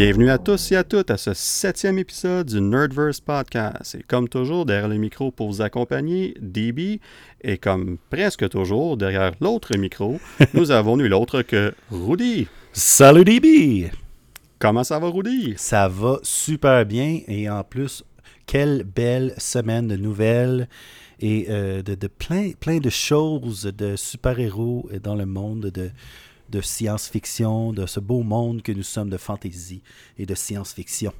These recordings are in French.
Bienvenue à tous et à toutes à ce septième épisode du Nerdverse Podcast. Et comme toujours, derrière le micro pour vous accompagner, DB. Et comme presque toujours, derrière l'autre micro, nous avons nul autre que Rudy. Salut DB! Comment ça va, Rudy? Ça va super bien et en plus, quelle belle semaine de nouvelles et euh, de, de plein, plein de choses de super-héros dans le monde de, de science-fiction, de ce beau monde que nous sommes de fantasy et de science-fiction.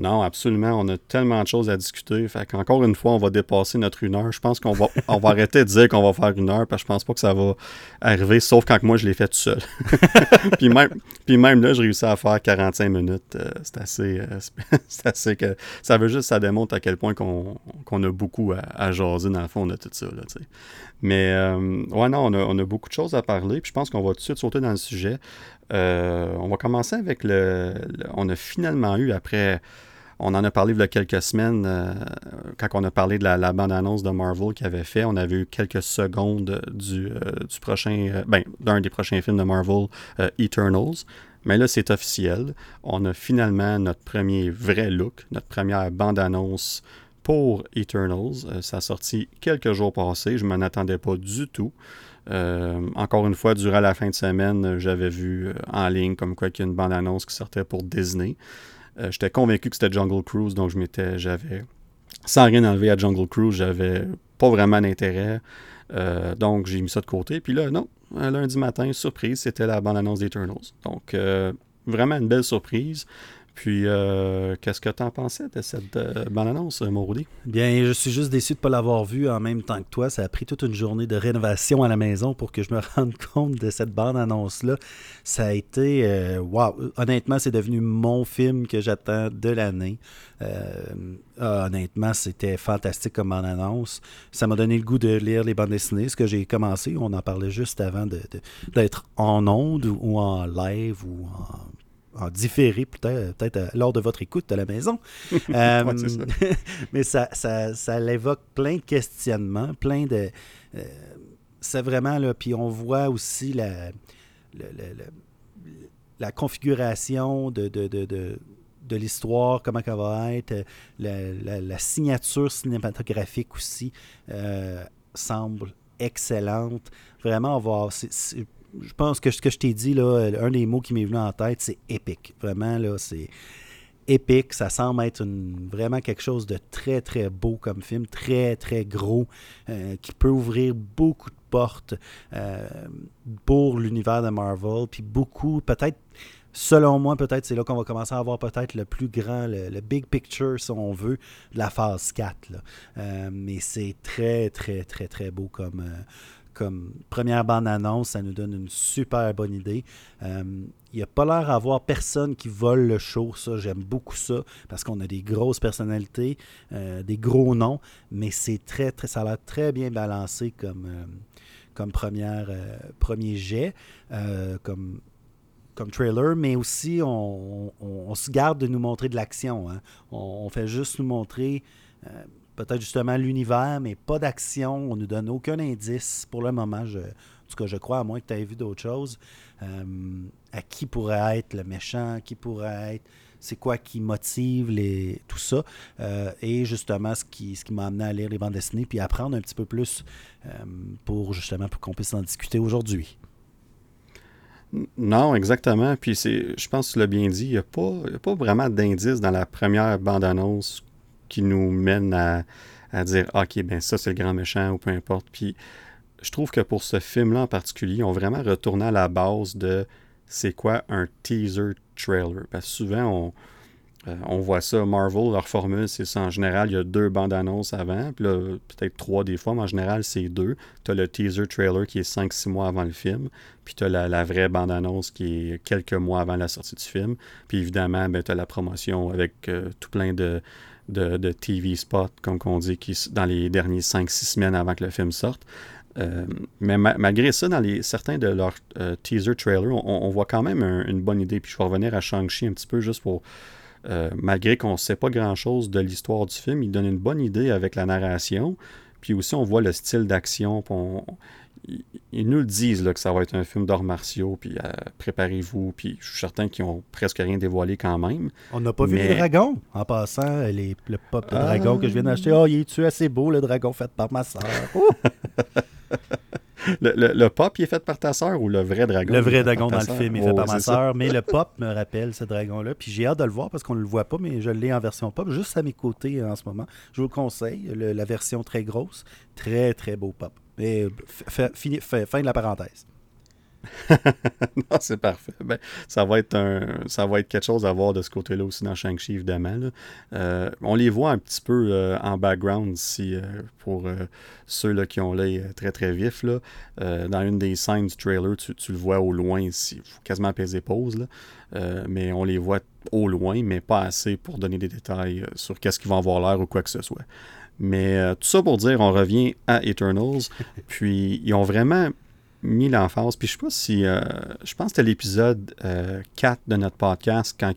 Non, absolument. On a tellement de choses à discuter. Fait qu'encore une fois, on va dépasser notre une heure. Je pense qu'on va, on va arrêter de dire qu'on va faire une heure parce que je pense pas que ça va arriver, sauf quand moi je l'ai fait tout seul. puis, même, puis même là, je réussis à faire 45 minutes. Euh, c'est assez. euh, c'est assez que. Ça veut juste, ça démontre à quel point qu'on, qu'on a beaucoup à, à jaser dans le fond de tout ça. Là. Mais euh, ouais, non, on a, on a beaucoup de choses à parler. Puis je pense qu'on va tout de suite sauter dans le sujet. On va commencer avec le, le- On a finalement eu après. On en a parlé il y a quelques semaines, euh, quand on a parlé de la, bande-annonce de Marvel qu'il avait fait. On avait eu quelques secondes du, euh, prochain, euh, ben, d'un des prochains films de Marvel, Eternals. Mais là, c'est officiel. On a finalement notre premier vrai look, notre première bande-annonce pour Eternals. Ça a sorti quelques jours passés. Je m'en attendais pas du tout. Encore une fois, durant la fin de semaine, j'avais vu en ligne comme quoi qu'il y a une bande-annonce qui sortait pour Disney. Euh, J'étais convaincu que c'était Jungle Cruise, donc je m'étais, j'avais, sans rien enlever à Jungle Cruise, j'avais pas vraiment d'intérêt. Euh, donc j'ai mis ça de côté. Puis là, non, un lundi matin, surprise, c'était la bande-annonce d'Eternals. Donc euh, vraiment une belle surprise. Puis, euh, qu'est-ce que tu en pensais de cette euh, bande-annonce, Rudy? Bien, je suis juste déçu de ne pas l'avoir vu en même temps que toi. Ça a pris toute une journée de rénovation à la maison pour que je me rende compte de cette bande-annonce-là. Ça a été... euh, Wow! Honnêtement, c'est devenu mon film que j'attends de l'année. Euh, ah, honnêtement, c'était fantastique comme bande-annonce. Ça m'a donné le goût de lire les bandes dessinées, ce que j'ai commencé. On en parlait juste avant d'être en onde ou en live ou en en différé peut-être euh, lors de votre écoute à la maison. Euh, Ouais, c'est ça. mais ça, ça, ça l'évoque plein de questionnements, plein de... euh, c'est vraiment là, puis on voit aussi la, le- la configuration de, de, de, de, de l'histoire, comment elle va être, la, la- la signature cinématographique aussi euh, semble excellente. Vraiment, on va... je pense que ce que je t'ai dit, là, un des mots qui m'est venu en tête, c'est épique. Vraiment, là, c'est épique. Ça semble être vraiment quelque chose de très, très beau comme film, très, très gros, euh, qui peut ouvrir beaucoup de portes euh, pour l'univers de Marvel. Puis beaucoup, peut-être, selon moi, peut-être c'est là qu'on va commencer à avoir peut-être le plus grand, le, big picture, si on veut, de la phase 4. là. Euh, mais c'est très, très, très, très beau comme... euh, comme première bande-annonce, ça nous donne une super bonne idée. Euh, il n'y a pas l'air d'avoir personne qui vole le show, ça, j'aime beaucoup ça, parce qu'on a des grosses personnalités, euh, des gros noms, mais c'est très, très, ça a l'air très bien balancé comme, euh, comme première, euh, premier jet, euh, comme, comme trailer, mais aussi on, se garde de nous montrer de l'action. hein. On, fait juste nous montrer euh, peut-être justement l'univers, mais pas d'action. On nous donne aucun indice pour le moment. Je, en tout cas, je crois, à moins que tu aies vu d'autres choses, euh, à qui pourrait être le méchant, qui pourrait être, c'est quoi qui motive tout ça. Euh, et justement, ce qui, m'a amené à lire les bandes dessinées, puis apprendre un petit peu plus euh, pour justement pour qu'on puisse en discuter aujourd'hui. Non, exactement. Puis c'est, je pense que tu l'as bien dit, il n'y a, a pas vraiment d'indice dans la première bande-annonce qui nous mène à, dire OK, ben ça c'est le grand méchant ou peu importe. Puis je trouve que pour ce film-là en particulier, ont vraiment retourné à la base de c'est quoi un teaser trailer. Parce que souvent, on, euh, on voit ça, Marvel, leur formule, c'est ça. En général, il y a deux bandes annonces avant, puis là, peut-être trois des fois, mais en général, c'est deux. Tu as le teaser trailer qui est 5-6 mois avant le film, puis tu as la, la vraie bande annonce qui est quelques mois avant la sortie du film. Puis évidemment, ben, tu as la promotion avec euh, tout plein de, de, de TV spots, comme on dit, qui, dans les derniers 5-6 semaines avant que le film sorte. Euh, mais ma- malgré ça, dans les, certains de leurs euh, teaser trailers, on, voit quand même un- une bonne idée. Puis je vais revenir à Shang-Chi un petit peu juste pour. euh, malgré qu'on ne sait pas grand-chose de l'histoire du film, il donne une bonne idée avec la narration. Puis aussi, on voit le style d'action. Ils, nous le disent là, que ça va être un film d'arts martiaux, puis euh, préparez-vous, puis je suis certain qu'ils ont presque rien dévoilé quand même. On n'a pas vu le dragon en passant, les, le pop de dragon que je viens d'acheter. Oh, il est-tu assez beau, le dragon fait par ma soeur? Le, pop, il est fait par ta sœur ou le vrai dragon? Le vrai dragon dans le film est fait par ma sœur, mais le pop me rappelle ce dragon-là. Puis j'ai hâte de le voir parce qu'on ne le voit pas, mais je l'ai en version pop, juste à mes côtés en ce moment. Je vous le conseille, la version très grosse. Très, très beau pop. Et fin de la parenthèse. non, c'est parfait. Ben, ça, va être un, ça va être quelque chose à voir de ce côté-là aussi dans Shang-Chi, évidemment. Euh, on les voit un petit peu euh, en background ici euh, pour ceux là, qui ont l'œil très très vif. Là. dans une des scènes du trailer, tu, le vois au loin ici. Il faut quasiment peser pause. Là. mais on les voit au loin, mais pas assez pour donner des détails sur qu'est-ce qu'ils vont avoir l'air ou quoi que ce soit. Mais tout ça pour dire, on revient à Eternals. puis ils ont vraiment mis l'emphase. Puis je sais pas si. Euh, je pense que c'était l'épisode 4 euh, de notre podcast quand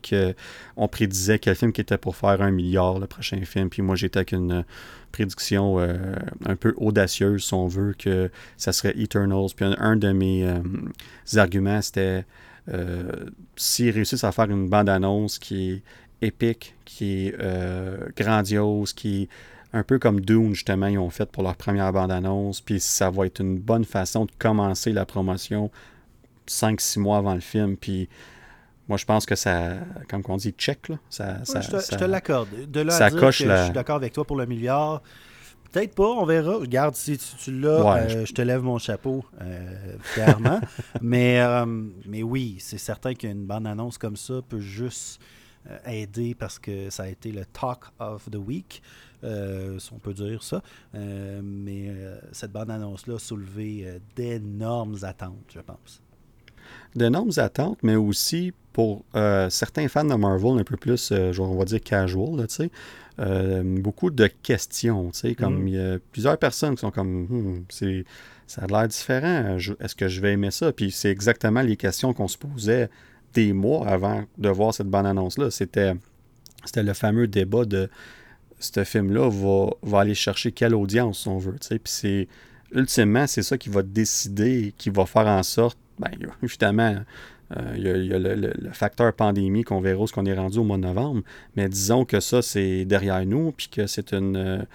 on prédisait quel film qui était pour faire un milliard, le prochain film. Puis moi, j'étais avec une prédiction euh, un peu audacieuse, si on veut, que ça serait Eternals. Puis un, de mes arguments, c'était s'ils réussissent à faire une bande-annonce qui est épique, qui est grandiose, qui est un peu comme Dune, justement, ils ont fait pour leur première bande-annonce. Puis ça va être une bonne façon de commencer la promotion 5-6 mois avant le film. Puis moi, je pense que ça, comme on dit, check. Là. Ça, je te, l'accorde. De là à dire que je suis d'accord avec toi pour le milliard. Peut-être pas, on verra. Regarde, si tu, l'as, euh, je... te lève mon chapeau, euh, clairement. mais, euh, mais oui, c'est certain qu'une bande-annonce comme ça peut juste aider parce que ça a été le talk of the week. Euh, si on peut dire ça. Euh, mais euh, cette bande-annonce-là a soulevé d'énormes attentes, je pense. D'énormes attentes, mais aussi pour certains fans de Marvel un peu plus, on va dire casual, sais, beaucoup de questions, comme mm. il y a plusieurs personnes qui sont comme, hmm, c'est, ça a l'air différent, est-ce que je vais aimer ça? Puis c'est exactement les questions qu'on se posait des mois avant de voir cette bande-annonce-là. C'était, c'était le fameux débat de ce film-là va, aller chercher quelle audience on veut. Puis c'est ultimement, c'est ça qui va décider, qui va faire en sorte, ben, évidemment, euh, il y a, le, facteur pandémie qu'on verra ce qu'on est rendu au mois de novembre, mais disons que ça, c'est derrière nous, puis que c'est une,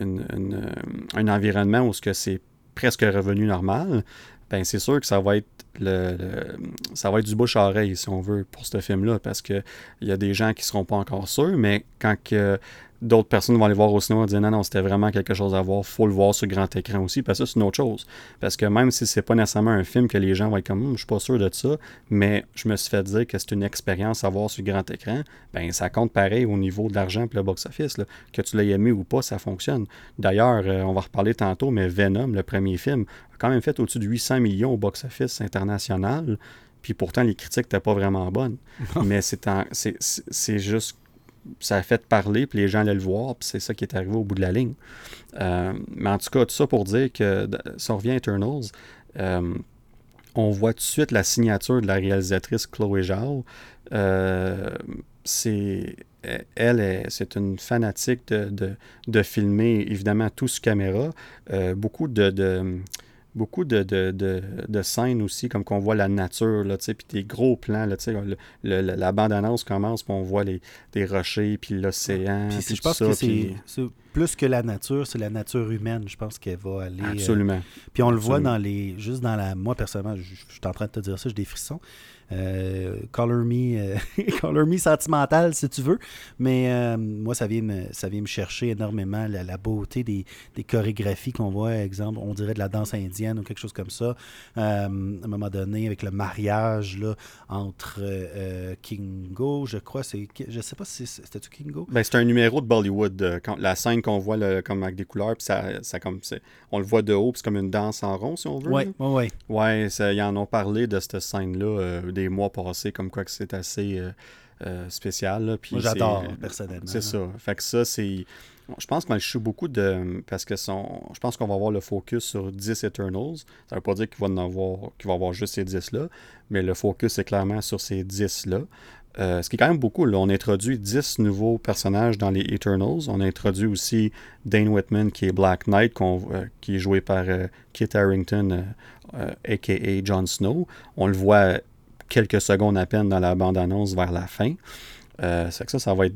un environnement où c'est presque revenu normal, ben c'est sûr que ça va être le, ça va être du bouche à oreille si on veut pour ce film là parce que il y a des gens qui seront pas encore sûrs mais quand que d'autres personnes vont aller voir au cinéma et dire non, non, c'était vraiment quelque chose à voir, faut le voir sur grand écran aussi, parce que c'est une autre chose. Parce que même si c'est pas nécessairement un film que les gens vont être comme, hum, je suis pas sûr de ça, mais je me suis fait dire que c'est une expérience à voir sur grand écran, ben ça compte pareil au niveau de l'argent et le box-office. Que tu l'aies aimé ou pas, ça fonctionne. D'ailleurs, euh, on va reparler tantôt, mais Venom, le premier film, a quand même fait au-dessus de 800 millions au box-office international puis pourtant les critiques n'étaient pas vraiment bonnes. Mais c'est juste ça a fait parler, puis les gens allaient le voir, puis c'est ça qui est arrivé au bout de la ligne. Euh, mais en tout cas, tout ça pour dire que si on revient à Eternals, euh, on voit tout de suite la signature de la réalisatrice Chloé Zhao. Euh, c'est elle, c'est une fanatique de, de, filmer évidemment tout sur caméra. beaucoup de, beaucoup de, de, de, scènes aussi, comme qu'on voit la nature, là, puis des gros plans. Là, le, la bande-annonce commence, puis on voit les, des rochers, puis l'océan. Puis je pense que c'est plus que la nature, c'est la nature humaine, je pense qu'elle va aller. Euh, Absolument. puis on le voit dans les. Juste dans la. Moi, personnellement, je, je suis en train de te dire ça, j'ai des frissons. Euh, color, me, euh, color me sentimental, si tu veux. Mais euh, moi, ça vient, me, ça vient me chercher énormément la, beauté des, des chorégraphies qu'on voit, exemple, on dirait de la danse indienne ou quelque chose comme ça. à un moment donné, avec le mariage là, entre Kingo, je crois, c'est. Je sais pas si c'était Kingo? Ben, c'est un numéro de Bollywood. Quand, la scène qu'on voit le, comme avec des couleurs, puis ça, ça comme, on le voit de haut, puis c'est comme une danse en rond, si on veut. Oui, oui, oui. Ouais, ils en ont parlé de cette scène-là des mois passés, comme quoi que c'est assez euh, euh, spécial. Moi, j'adore, personnellement. C'est ça. Fait que ça, c'est. Je pense qu'on beaucoup de. Parce que son, je pense qu'on va avoir le focus sur 10 Eternals. Ça veut pas dire qu'il va en avoir, qu'il va avoir juste ces 10-là, mais le focus est clairement sur ces 10-là. Euh, ce qui est quand même beaucoup. On a introduit 10 nouveaux personnages dans les Eternals. On a introduit aussi Dane Whitman, qui est Black Knight, euh, qui est joué par Kit Harrington, a.k.a. Jon Snow. On le voit quelques secondes à peine dans la bande-annonce vers la fin. c'est que ça, ça va être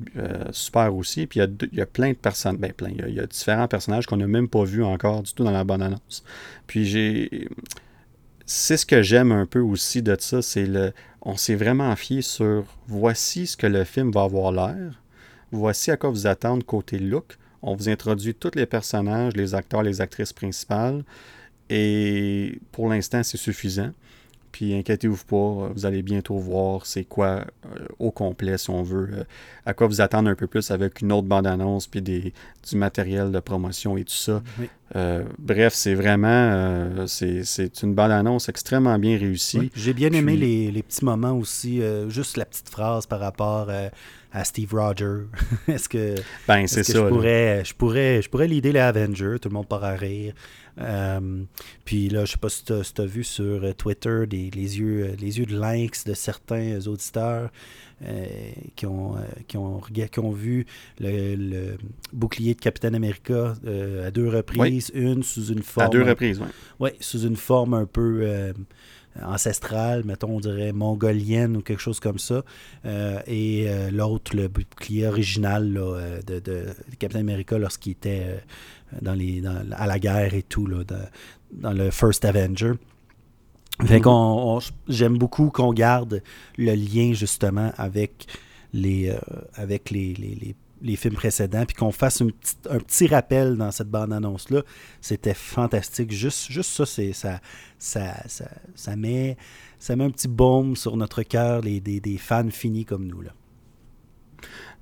super aussi. Puis il y, a plein de personnes, ben plein, il y, a différents personnages qu'on n'a même pas vus encore du tout dans la bande-annonce. Puis j'ai c'est ce que j'aime un peu aussi de ça, c'est le. On s'est vraiment fié sur voici ce que le film va avoir l'air, voici à quoi vous attendre côté look. On vous introduit tous les personnages, les acteurs, les actrices principales, et pour l'instant, c'est suffisant. Puis inquiétez-vous pas, vous allez bientôt voir c'est quoi euh, au complet, si on veut, euh, à quoi vous attendre un peu plus avec une autre bande-annonce, puis des, du matériel de promotion et tout ça. Euh, bref, c'est vraiment, c'est une bande-annonce extrêmement bien réussie. J'ai bien aimé les, les, petits moments aussi, juste la petite phrase par rapport à Steve Rogers. est-ce que, ben, ça, je, pourrais, je, pourrais, je pourrais l'idée les Avengers, tout le monde part à rire. Euh, puis là, je sais pas si tu as, vu sur euh, Twitter les, yeux, euh, les yeux de lynx de certains auditeurs qui, ont, qui, ont, qui ont vu le, bouclier de Capitaine America à deux reprises, une sous une forme. À deux reprises, oui. Oui, sous une forme un peu ancestrale, mettons, on dirait mongolienne ou quelque chose comme ça. et l'autre, le bouclier original de, de, Captain America lorsqu'il était dans les, à la guerre et tout, là, dans, le First Avenger. Fait mm-hmm. j'aime beaucoup qu'on garde le lien justement avec les, euh, avec les, les, les, films précédents, puis qu'on fasse un petit rappel dans cette bande-annonce-là. C'était fantastique. Juste, juste ça, ça, ça, ça, ça, met, ça met un petit baume sur notre cœur, des, des fans finis comme nous. Là.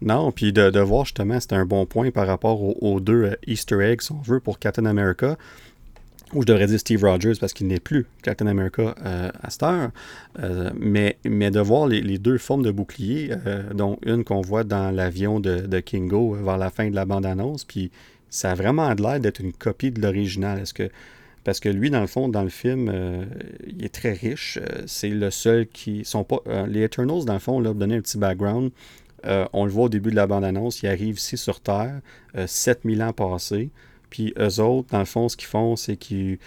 Non, puis de, voir justement, c'était un bon point par rapport aux, deux euh, Easter eggs, on veut, pour Captain America. Ou je devrais dire Steve Rogers parce qu'il n'est plus Captain America euh, à cette heure. Euh, mais, mais de voir les, deux formes de bouclier, dont une qu'on voit dans l'avion de, de, Kingo vers la fin de la bande-annonce, puis ça a vraiment l'air d'être une copie de l'original. Que parce que lui, dans le fond, dans le film, il est très riche. c'est le seul qui. sont pas Les Eternals, dans le fond, là, pour donner un petit background, euh, on le voit au début de la bande-annonce, ils arrivent ici sur Terre, 7000 euh, ans passés. Puis eux autres, dans le fond, ce qu'ils font, c'est qu'ils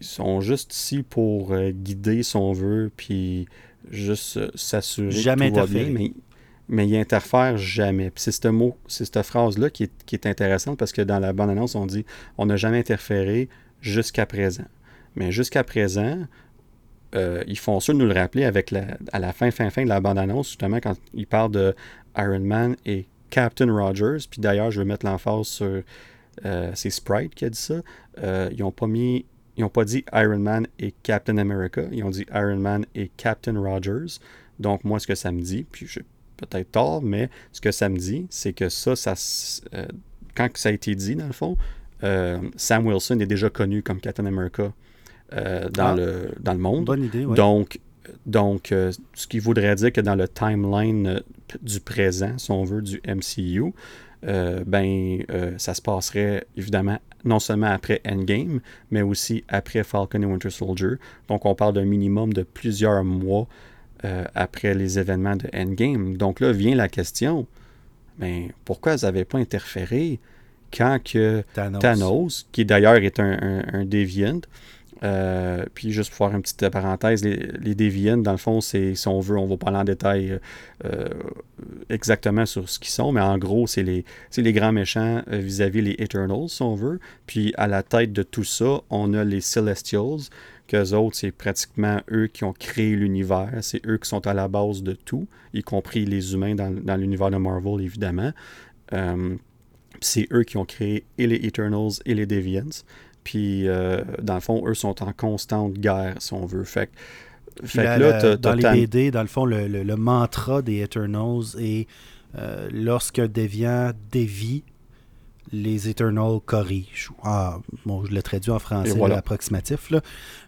sont juste ici pour euh, guider, si on veut, puis juste s'assurer jamais que tout va bien. Mais, mais ils interfèrent jamais. Puis c'est ce mot, c'est cette phrase-là qui est, qui est intéressante parce que dans la bande-annonce, on dit on n'a jamais interféré jusqu'à présent. Mais jusqu'à présent, ils font ça de nous le rappeler avec la, à la fin, fin, fin de la bande-annonce, justement, quand ils parlent de Iron Man et Captain Rogers. Puis d'ailleurs, je vais mettre l'emphase sur. Euh, c'est Sprite qui a dit ça. Euh, ils n'ont pas mis. Ils n'ont pas dit Iron Man et Captain America. Ils ont dit Iron Man et Captain Rogers. Donc, moi, ce que ça me dit, puis je peut-être tort, mais ce que ça me dit, c'est que ça, ça euh, quand ça a été dit, dans le fond, Sam Wilson est déjà connu comme Captain America dans, ah. le, dans le monde. Bonne idée, Donc, donc, euh, ce qui voudrait dire que dans le timeline euh, du présent, si on veut, du MCU, euh, ben, ça se passerait évidemment non seulement après Endgame, mais aussi après Falcon et Winter Soldier. Donc, on parle d'un minimum de plusieurs mois après les événements de Endgame. Donc là vient la question, ben, pourquoi ils n'avaient pas interféré quand que Thanos, qui d'ailleurs est un, un Deviant, euh, puis juste pour faire une petite parenthèse, les, les dans le fond, c'est si on veut, on va parler en détail euh, exactement sur ce qu'ils sont, mais en gros, c'est les, les grands méchants euh, vis-à-vis les Eternals, si on veut. Puis à la tête de tout ça, on a les Celestials, qu'eux autres, c'est pratiquement eux qui ont créé l'univers, c'est eux qui sont à la base de tout, y compris les humains dans, l'univers de Marvel, évidemment. c'est eux qui ont créé et les Eternals et les Deviants. Puis, euh, dans le fond, eux sont en constante guerre, si on veut. Fait, fait que là, dans les BD, dans le fond, le, mantra des Eternals est euh, lorsqu'un déviant dévie, les Eternal corrigent. Ah, bon, je l'ai traduit en français voilà. approximatif, là,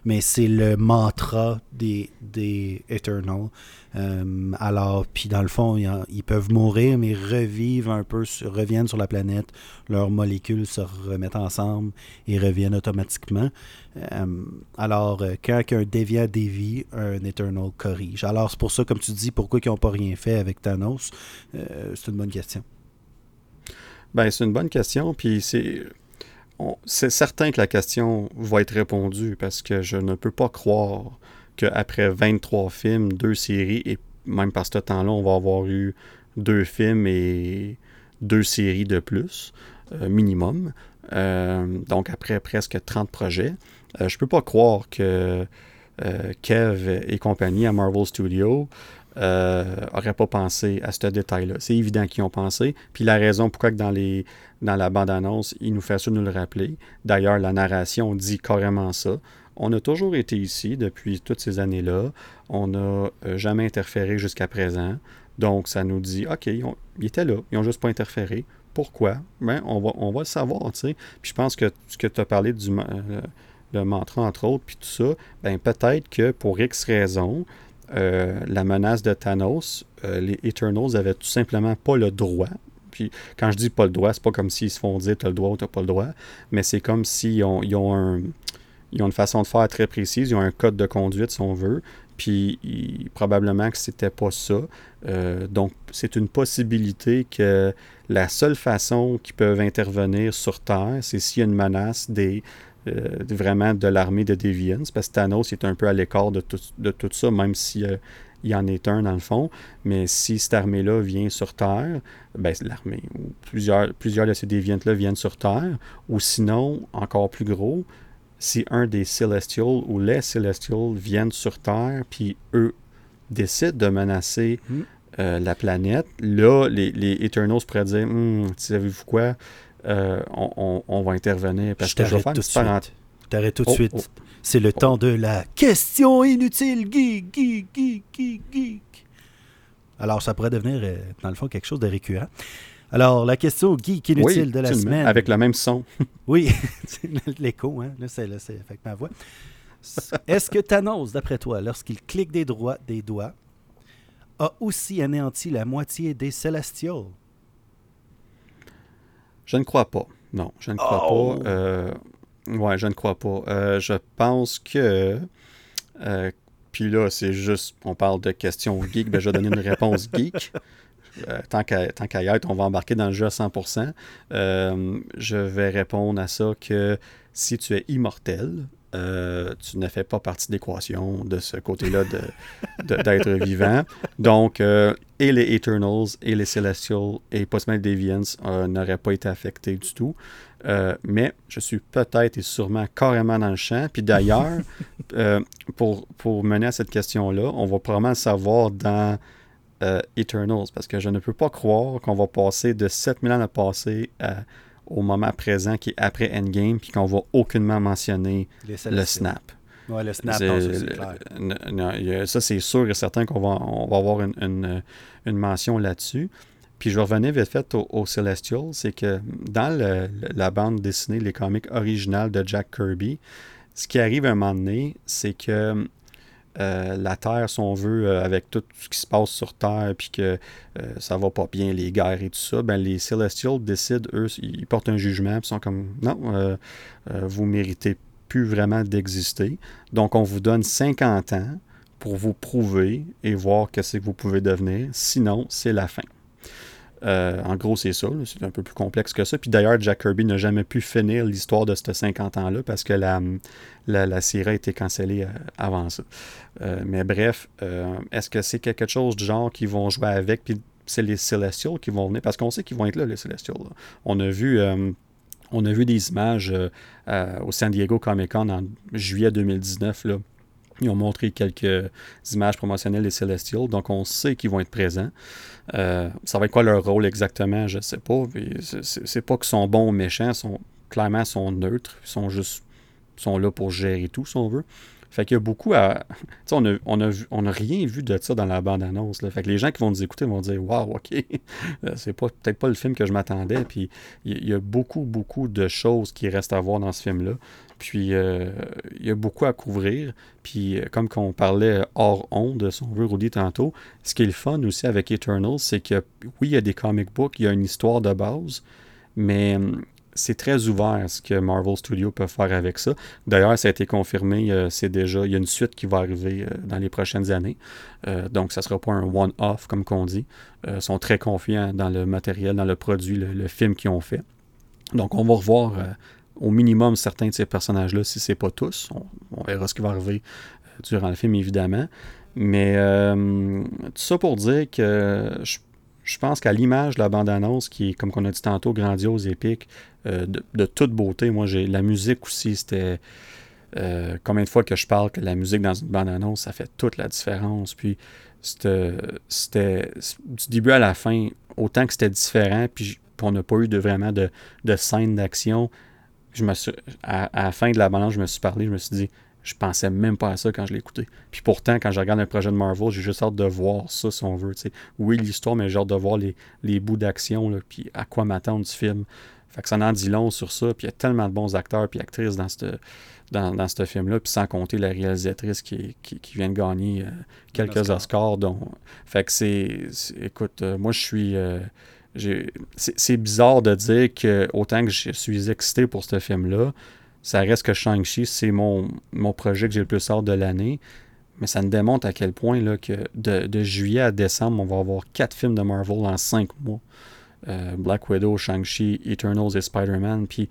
mais c'est le mantra des, des Eternal. Euh, alors, puis dans le fond, ils, peuvent mourir, mais revivent un peu, reviennent sur la planète, leurs molécules se remettent ensemble et reviennent automatiquement. Euh, alors, euh, quand un déviant dévie, un Eternal corrige. Alors, c'est pour ça, comme tu dis, pourquoi ils n'ont pas rien fait avec Thanos, c'est une bonne question. Ben, c'est une bonne question, puis c'est. C'est certain que la question va être répondue parce que je ne peux pas croire qu'après 23 films, deux séries, et même par ce temps-là, on va avoir eu deux films et deux séries de plus, euh, minimum. Euh, donc après presque 30 projets. je euh, je peux pas croire que Kev et compagnie à Marvel Studios n'auraient euh, pas pensé à ce détail-là. C'est évident qu'ils ont pensé. Puis la raison pourquoi dans, la bande-annonce, il nous fait ça nous le rappeler. D'ailleurs, la narration dit carrément ça. On a toujours été ici depuis toutes ces années-là. On n'a euh, jamais interféré jusqu'à présent. Donc, ça nous dit, OK, ils étaient là, ils n'ont juste pas interféré. Pourquoi? Ben, on, va, le savoir. Puis je pense que ce que tu as parlé du euh, le mantra, entre autres, puis tout ça, ben peut-être que pour X raisons, euh, la menace de Thanos, euh, les Eternals avaient tout simplement pas le droit. Puis quand je dis pas le droit, c'est pas comme s'ils se font dire t'as le droit ou t'as pas le droit, mais c'est comme s'ils ont, ils ont, ont une façon de faire très précise, ils ont un code de conduite si on veut, puis probablement que c'était pas ça. Euh, donc c'est une possibilité que la seule façon qu'ils peuvent intervenir sur Terre, c'est s'il y a une menace des euh, vraiment de l'armée de Deviants, parce que Thanos est un peu à l'écart de tout, de tout ça, même s'il euh, y en est un dans le fond. Mais si cette armée-là vient sur Terre, ben, l'armée, ou plusieurs, plusieurs de ces Deviants-là viennent sur Terre, ou sinon, encore plus gros, si un des Celestials ou les Celestials viennent sur Terre, puis eux décident de menacer hmm. euh, la planète, là, les, les Eternals pourraient dire hum, savez-vous quoi? Euh, on, va intervenir. Parce je que je vais faire tout de suite. Je t'arrête tout de oh, suite. Oh. C'est le temps de la question inutile, geek, geek, geek, geek, geek. Alors, ça pourrait devenir, euh, dans le fond, quelque chose de récurrent. Alors, la question geek inutile de la semaine? Avec le même son. oui, l'écho, hein? Là, c'est avec ma voix. Est-ce que Thanos, d'après toi, lorsqu'il clique des, droits, des doigts, a aussi anéanti la moitié des Celestials? Je ne crois pas. Non, je ne crois pas. Oh! Euh, ouais, je ne crois pas. Euh, je pense que. Euh, puis là, c'est juste, on parle de questions geek, ben, je vais donner une réponse geek. tant qu'à y être, on va embarquer dans le jeu à 100%. je vais répondre à ça que si tu es immortel, tu ne fais pas partie de l'équation de ce côté-là d'être de, vivant. Donc, et les Eternals, et les Celestials, et possiblement les Deviants euh, n'auraient pas été affectés du tout. Euh, mais je suis peut-être et sûrement carrément dans le champ. Puis d'ailleurs, euh, pour, pour mener à cette question-là, on va probablement le savoir dans Eternals, parce que je ne peux pas croire qu'on va passer de 7000 ans de passé au moment présent qui est après Endgame, puis qu'on va aucunement mentionner le snap. Oui, le snap, c'est clair. ça, c'est sûr et certain qu'on va, on va avoir une, une, mention là-dessus. Puis je vais revenir vite fait au, Celestial, c'est que dans la bande dessinée, les comics originales de Jack Kirby, ce qui arrive à un moment donné, c'est que euh, la Terre, si on veut, euh, avec tout ce qui se passe sur Terre, puis que euh, ça va pas bien, les guerres et tout ça, ben les Celestials décident, eux, ils portent un jugement, puis sont comme, non, vous méritez vraiment d'exister. Donc, on vous donne 50 ans pour vous prouver et voir ce que vous pouvez devenir. Sinon, c'est la fin. Euh, en gros, c'est ça. C'est un peu plus complexe que ça. Puis d'ailleurs, Jack Kirby n'a jamais pu finir l'histoire de ces 50 ans-là parce que la, la, série a été cancellée euh, avant ça. Euh, mais bref, est-ce que c'est quelque chose du genre qu'ils vont jouer avec? Puis c'est les Celestials qui vont venir? Parce qu'on sait qu'ils vont être là, les Celestials. On a vu on a vu des images euh, euh, au San Diego Comic Con en juillet 2019. Là. Ils ont montré quelques images promotionnelles des Celestials, donc on sait qu'ils vont être présents. Euh, ça va être quoi leur rôle exactement, je ne sais pas. C'est pas qu'ils sont bons ou méchants, sont, clairement sont neutres, ils sont juste sont là pour gérer tout, si on veut. Fait qu'il y a beaucoup à. on n'a on a, on a rien vu de ça dans la bande-annonce. Fait que les gens qui vont nous écouter vont dire Waouh, OK, euh, c'est peut-être pas le film que je m'attendais. Puis il y, a beaucoup, beaucoup de choses qui restent à voir dans ce film-là. Puis euh, il y a beaucoup à couvrir. Puis euh, comme qu'on parlait hors onde, si on veut, Rudy, tantôt, ce qui est le fun aussi avec Eternals, c'est que oui, il y a des comic books, il y a une histoire de base, mais hum, c'est très ouvert ce que Marvel Studios peut faire avec ça. D'ailleurs, ça a été confirmé, euh, c'est déjà, il y a une suite qui va arriver euh, dans les prochaines années. Euh, donc, ça ne sera pas un one-off, comme qu'on dit. ils sont très confiants dans le matériel, dans le produit, le, film qu'ils ont fait. Donc, on va revoir au minimum certains de ces personnages-là, si ce n'est pas tous. On, verra ce qui va arriver durant le film, évidemment. Mais tout ça pour dire que je je pense qu'à l'image de la bande-annonce, qui est, comme on a dit tantôt, grandiose, épique, euh, de, toute beauté, moi, j'ai la musique aussi, c'était. Euh, combien de fois que je parle que la musique dans une bande-annonce, ça fait toute la différence. Puis, c'était du début à la fin, autant que c'était différent, puis on n'a pas eu de, vraiment de, de scène d'action. Je me suis, à, à, la fin de la bande-annonce, je me suis parlé, je me suis dit, je pensais même pas à ça quand je l'écoutais. Puis pourtant, quand je regarde un projet de Marvel, j'ai juste hâte de voir ça, si on veut. Oui, l'histoire, mais j'ai hâte de voir les, les bouts d'action, puis à quoi m'attendre du film. Fait que ça en dit long sur ça. Puis il y a tellement de bons acteurs et actrices dans ce dans, dans film-là. Puis sans compter la réalisatrice qui, qui, vient de gagner euh, quelques Oscars. donc fait que c'est. Écoute, euh, moi je suis. Euh, c'est bizarre de dire que autant que je suis excité pour ce film-là, ça reste que Shang-Chi, c'est mon, mon projet que j'ai le plus hâte de l'année. Mais ça me démontre à quel point là, que de, juillet à décembre, on va avoir quatre films de Marvel en cinq mois. Euh, Black Widow, Shang-Chi, Eternals et Spider-Man. Puis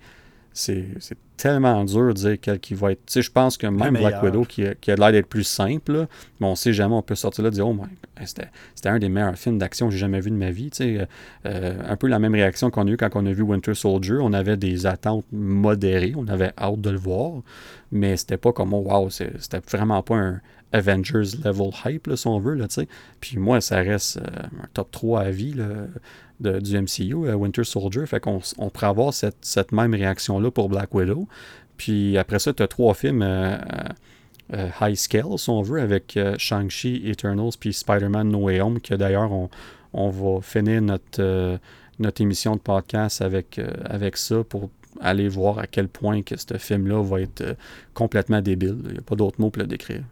c'est tellement dur de dire quel qui va être. Tu sais, je pense que même Black Widow, qui a, qui a l'air d'être plus simple, mais on sait jamais, on peut sortir là et dire Oh, c'était un des meilleurs films d'action que j'ai jamais vu de ma vie. Tu sais, euh, un peu la même réaction qu'on a eu quand on a vu Winter Soldier. On avait des attentes modérées, on avait hâte de le voir, mais c'était pas comme oh, wow, c'était vraiment pas un Avengers level hype, là, si on veut. Là, Puis moi, ça reste euh, un top 3 à vie. Là du MCU, euh, Winter Soldier. Fait qu'on on pourrait avoir cette, même réaction-là pour Black Widow. Puis après ça, tu as trois films euh, euh, high scale, si on veut, avec Shang-Chi, Eternals, puis Spider-Man No Way Home, que d'ailleurs, on, va finir notre, notre émission de podcast avec, avec ça pour aller voir à quel point que ce film-là va être complètement débile. Il n'y a pas d'autre mot pour le décrire.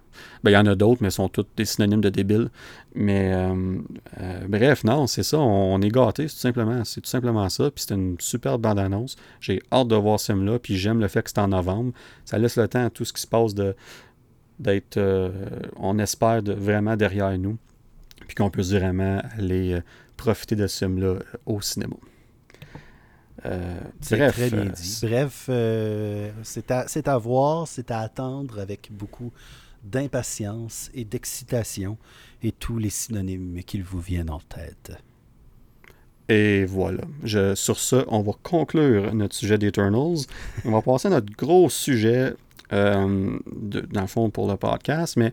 Ben, il y en a d'autres, mais sont tous des synonymes de débile. Mais euh, euh, bref, non, c'est ça. On, est gâtés, c'est tout simplement, c'est tout simplement ça. Puis c'est une superbe bande-annonce. J'ai hâte de voir ce film-là. Puis j'aime le fait que c'est en novembre. Ça laisse le temps à tout ce qui se passe de d'être, euh, on espère, vraiment derrière nous. Puis qu'on puisse vraiment aller profiter de ce film-là au cinéma. Bref, très bien dit. Bref, c'est à, à, voir, c'est à attendre avec beaucoup d'impatience et d'excitation et tous les synonymes qui vous viennent en tête. Et voilà. Je, sur ce, on va conclure notre sujet d'Eternals. On va passer à notre gros sujet, euh, dans le fond, pour le podcast, mais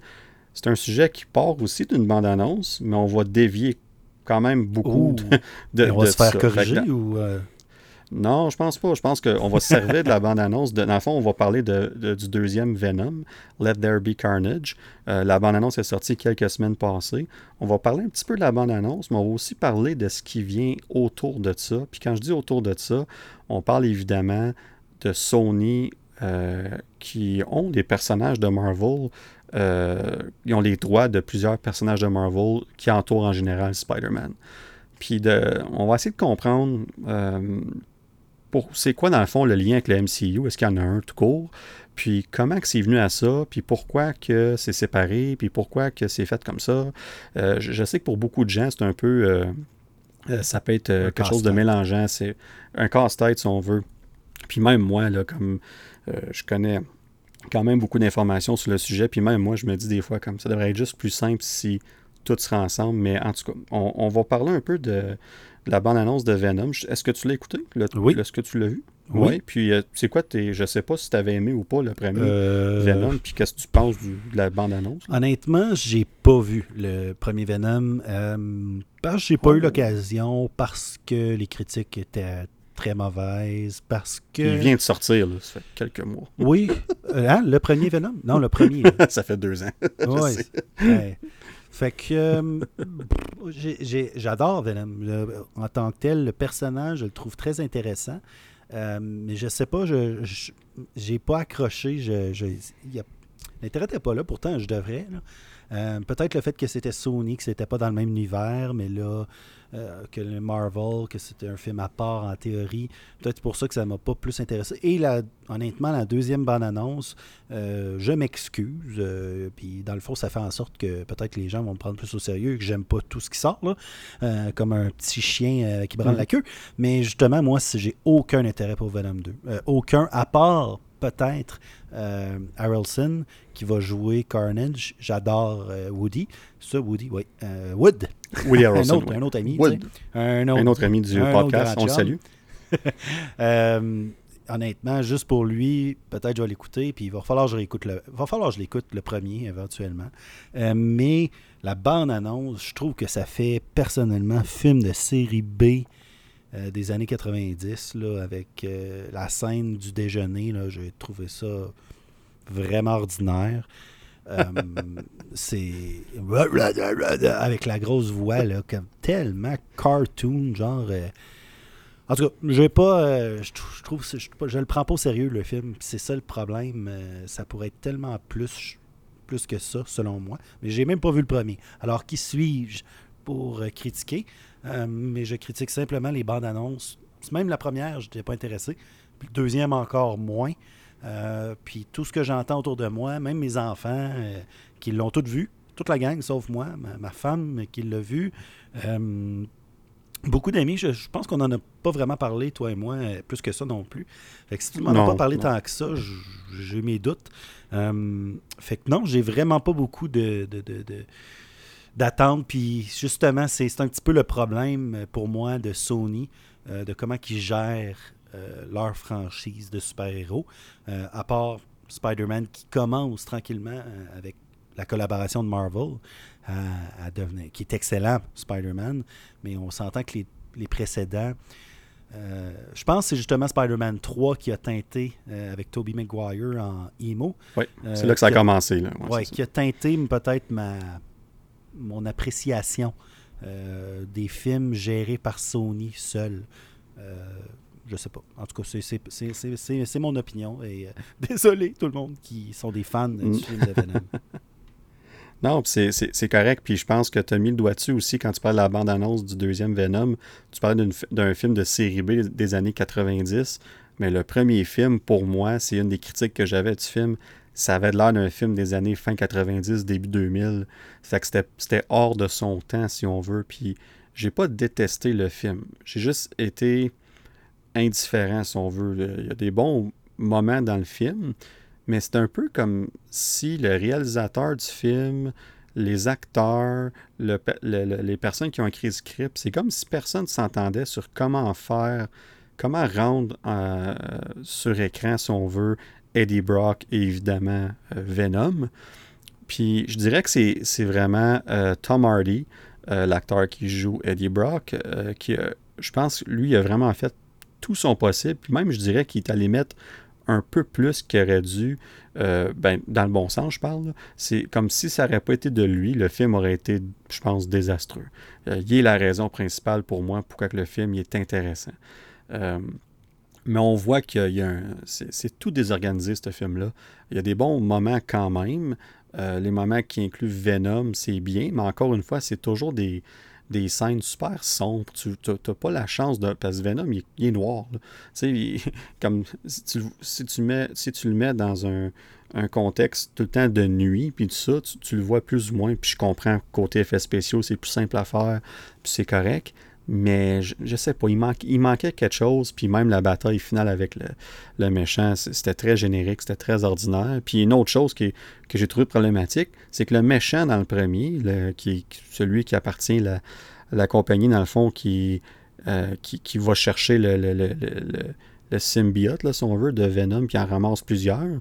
c'est un sujet qui part aussi d'une bande-annonce, mais on va dévier quand même beaucoup de, on va se faire corriger ou... Euh, non, je pense pas. Je pense qu'on va se servir de la bande-annonce. Dans le fond, on va parler de, du deuxième Venom, Let There Be Carnage. Euh, la bande-annonce est sortie quelques semaines passées. On va parler un petit peu de la bande-annonce, mais on va aussi parler de ce qui vient autour de ça. Puis quand je dis autour de ça, on parle évidemment de Sony euh, qui ont des personnages de Marvel. Euh, ils ont les droits de plusieurs personnages de Marvel qui entourent en général Spider-Man. Puis de, on va essayer de comprendre c'est quoi dans le fond le lien avec le MCU? Est-ce qu'il y en a un tout court? Puis comment que c'est venu à ça? Puis pourquoi que c'est séparé? Puis pourquoi que c'est fait comme ça? Euh, je, sais que pour beaucoup de gens, c'est un peu... Euh, euh, ça peut être quelque chose de mélangeant. C'est un casse-tête, si on veut. Puis même moi, là, comme je connais quand même beaucoup d'informations sur le sujet, puis même moi, je me dis des fois comme ça devrait être juste plus simple si tout sera ensemble. Mais en tout cas, on va parler un peu de la bande-annonce de Venom. Est-ce que tu l'as écouté? oui. Est-ce que tu l'as vu? Oui. Puis, euh, c'est quoi, tes, je sais pas si tu avais aimé ou pas le premier euh, Venom, puis qu'est-ce que tu penses de la bande-annonce? Honnêtement, j'ai pas vu le premier Venom. Euh, parce que j'ai pas eu l'occasion, parce que les critiques étaient très mauvaise parce que. Il vient de sortir, là, ça fait quelques mois. Oui. Euh, hein, le premier Venom? Non, le premier. ça fait deux ans. Oui. Fait que euh, j'adore Venom. en tant que tel, le personnage, je le trouve très intéressant. Euh, mais je sais pas, je j'ai pas accroché. L'intérêt n'était pas là, pourtant je devrais. Euh, peut-être le fait que c'était Sony, que c'était pas dans le même univers, mais là, euh, que le Marvel, que c'était un film à part en théorie. Peut-être pour ça que ça m'a pas plus intéressé. Et la, honnêtement, la deuxième bande-annonce, euh, je m'excuse. Puis dans le fond, ça fait en sorte que peut-être les gens vont me prendre plus au sérieux et que j'aime pas tout ce qui sort, là, comme un petit chien qui branle mm. la queue. Mais justement, moi, j'ai aucun intérêt pour Venom 2. aucun, à part peut-être euh, Harrelson qui va jouer Carnage. J'adore euh, Woody. Ça, Woody, oui. Euh, Wood. Woody Harrelson. un, autre, un autre ami. Wood. Un, autre, un, autre, ami du podcast. On le salue. euh, honnêtement, juste pour lui, peut-être je vais l'écouter, puis il va falloir que je réécoute le, va falloir que je l'écoute le premier éventuellement. Euh, mais la bande-annonce, je trouve que ça fait personnellement film de série B euh, des années 90, là, avec euh, la scène du déjeuner. J'ai trouvé ça vraiment ordinaire. Euh, c'est avec la grosse voix là, comme tellement cartoon genre en tout cas j'ai pas je, trouve je, je, le prends pas au sérieux le film c'est ça le problème ça pourrait être tellement plus plus que ça selon moi mais j'ai même pas vu le premier alors qui suis-je pour critiquer? Euh, mais je critique simplement les bandes annonces. Même la première, je n'étais pas intéressé. Puis deuxième, encore moins. Euh, puis tout ce que j'entends autour de moi, même mes enfants euh, qui l'ont toutes vu, toute la gang sauf moi, ma, femme qui l'a vu. beaucoup d'amis, je, pense qu'on n'en a pas vraiment parlé, toi et moi, plus que ça non plus. Fait que si tu m'en as pas parlé tant que ça, j'ai mes doutes. fait que non, j'ai vraiment pas beaucoup de d'attendre. Puis justement, c'est un petit peu le problème euh, pour moi de Sony, euh, de comment ils gèrent euh, leur franchise de super-héros. à part Spider-Man qui commence tranquillement avec la collaboration de Marvel à, devenir, qui est excellent, Spider-Man, mais on s'entend que les, précédents. je pense que c'est justement Spider-Man 3 qui a teinté avec Tobey Maguire en emo. Oui, c'est là que ça a, commencé. Oui, qui a teinté peut-être ma, mon appréciation euh, des films gérés par Sony seul. Euh, je sais pas. En tout cas, c'est mon opinion. Et euh, désolé tout le monde qui sont des fans du mm. film de Venom. Non, c'est correct. Puis je pense que tu as mis le doigt dessus aussi quand tu parles de la bande-annonce du deuxième Venom. Tu parles d'un film de série B des années 90. Mais le premier film, pour moi, c'est une des critiques que j'avais du film ça avait l'air d'un film des années fin 90, début 2000. Fait que c'était hors de son temps, si on veut. Puis j'ai pas détesté le film. J'ai juste été indifférent, si on veut. Il y a des bons moments dans le film, mais c'est un peu comme si le réalisateur du film, les acteurs, les personnes qui ont écrit le script, c'est comme si personne ne s'entendait sur comment faire, comment rendre euh, sur écran, si on veut, Eddie Brock et évidemment euh, Venom. Puis je dirais que c'est vraiment euh, Tom Hardy, euh, l'acteur qui joue Eddie Brock, qui, je pense, lui, a vraiment fait tout son possible. Puis même, je dirais qu'il est allé mettre un peu plus qu'il aurait dû, ben, dans le bon sens, je parle. C'est comme si ça n'aurait pas été de lui, le film aurait été, je pense, désastreux. il est la raison principale pour moi pourquoi le film est intéressant. Mais on voit qu'il y a un. C'est tout désorganisé, ce film-là. Il y a des bons moments quand même. Euh, les moments qui incluent Venom, c'est bien, mais encore une fois, c'est toujours des, des scènes super sombres. Tu n'as pas la chance de. Parce que Venom, il, est noir. Sais, comme si tu, si tu, mets, si tu le mets dans un, un contexte tout le temps de nuit, puis tout ça, tu, tu, le vois plus ou moins. Puis je comprends côté effets spéciaux, c'est plus simple à faire, puis c'est correct. Mais je, je, sais pas, il, il manquait quelque chose. Puis même la bataille finale avec le, méchant, c'était très générique, c'était très ordinaire. Puis une autre chose qui, que j'ai trouvé problématique, c'est que le méchant dans le premier, qui celui qui appartient à la, compagnie, dans le fond, qui, euh, qui, va chercher le, le, symbiote, là, si on veut, de Venom, qui en ramasse plusieurs.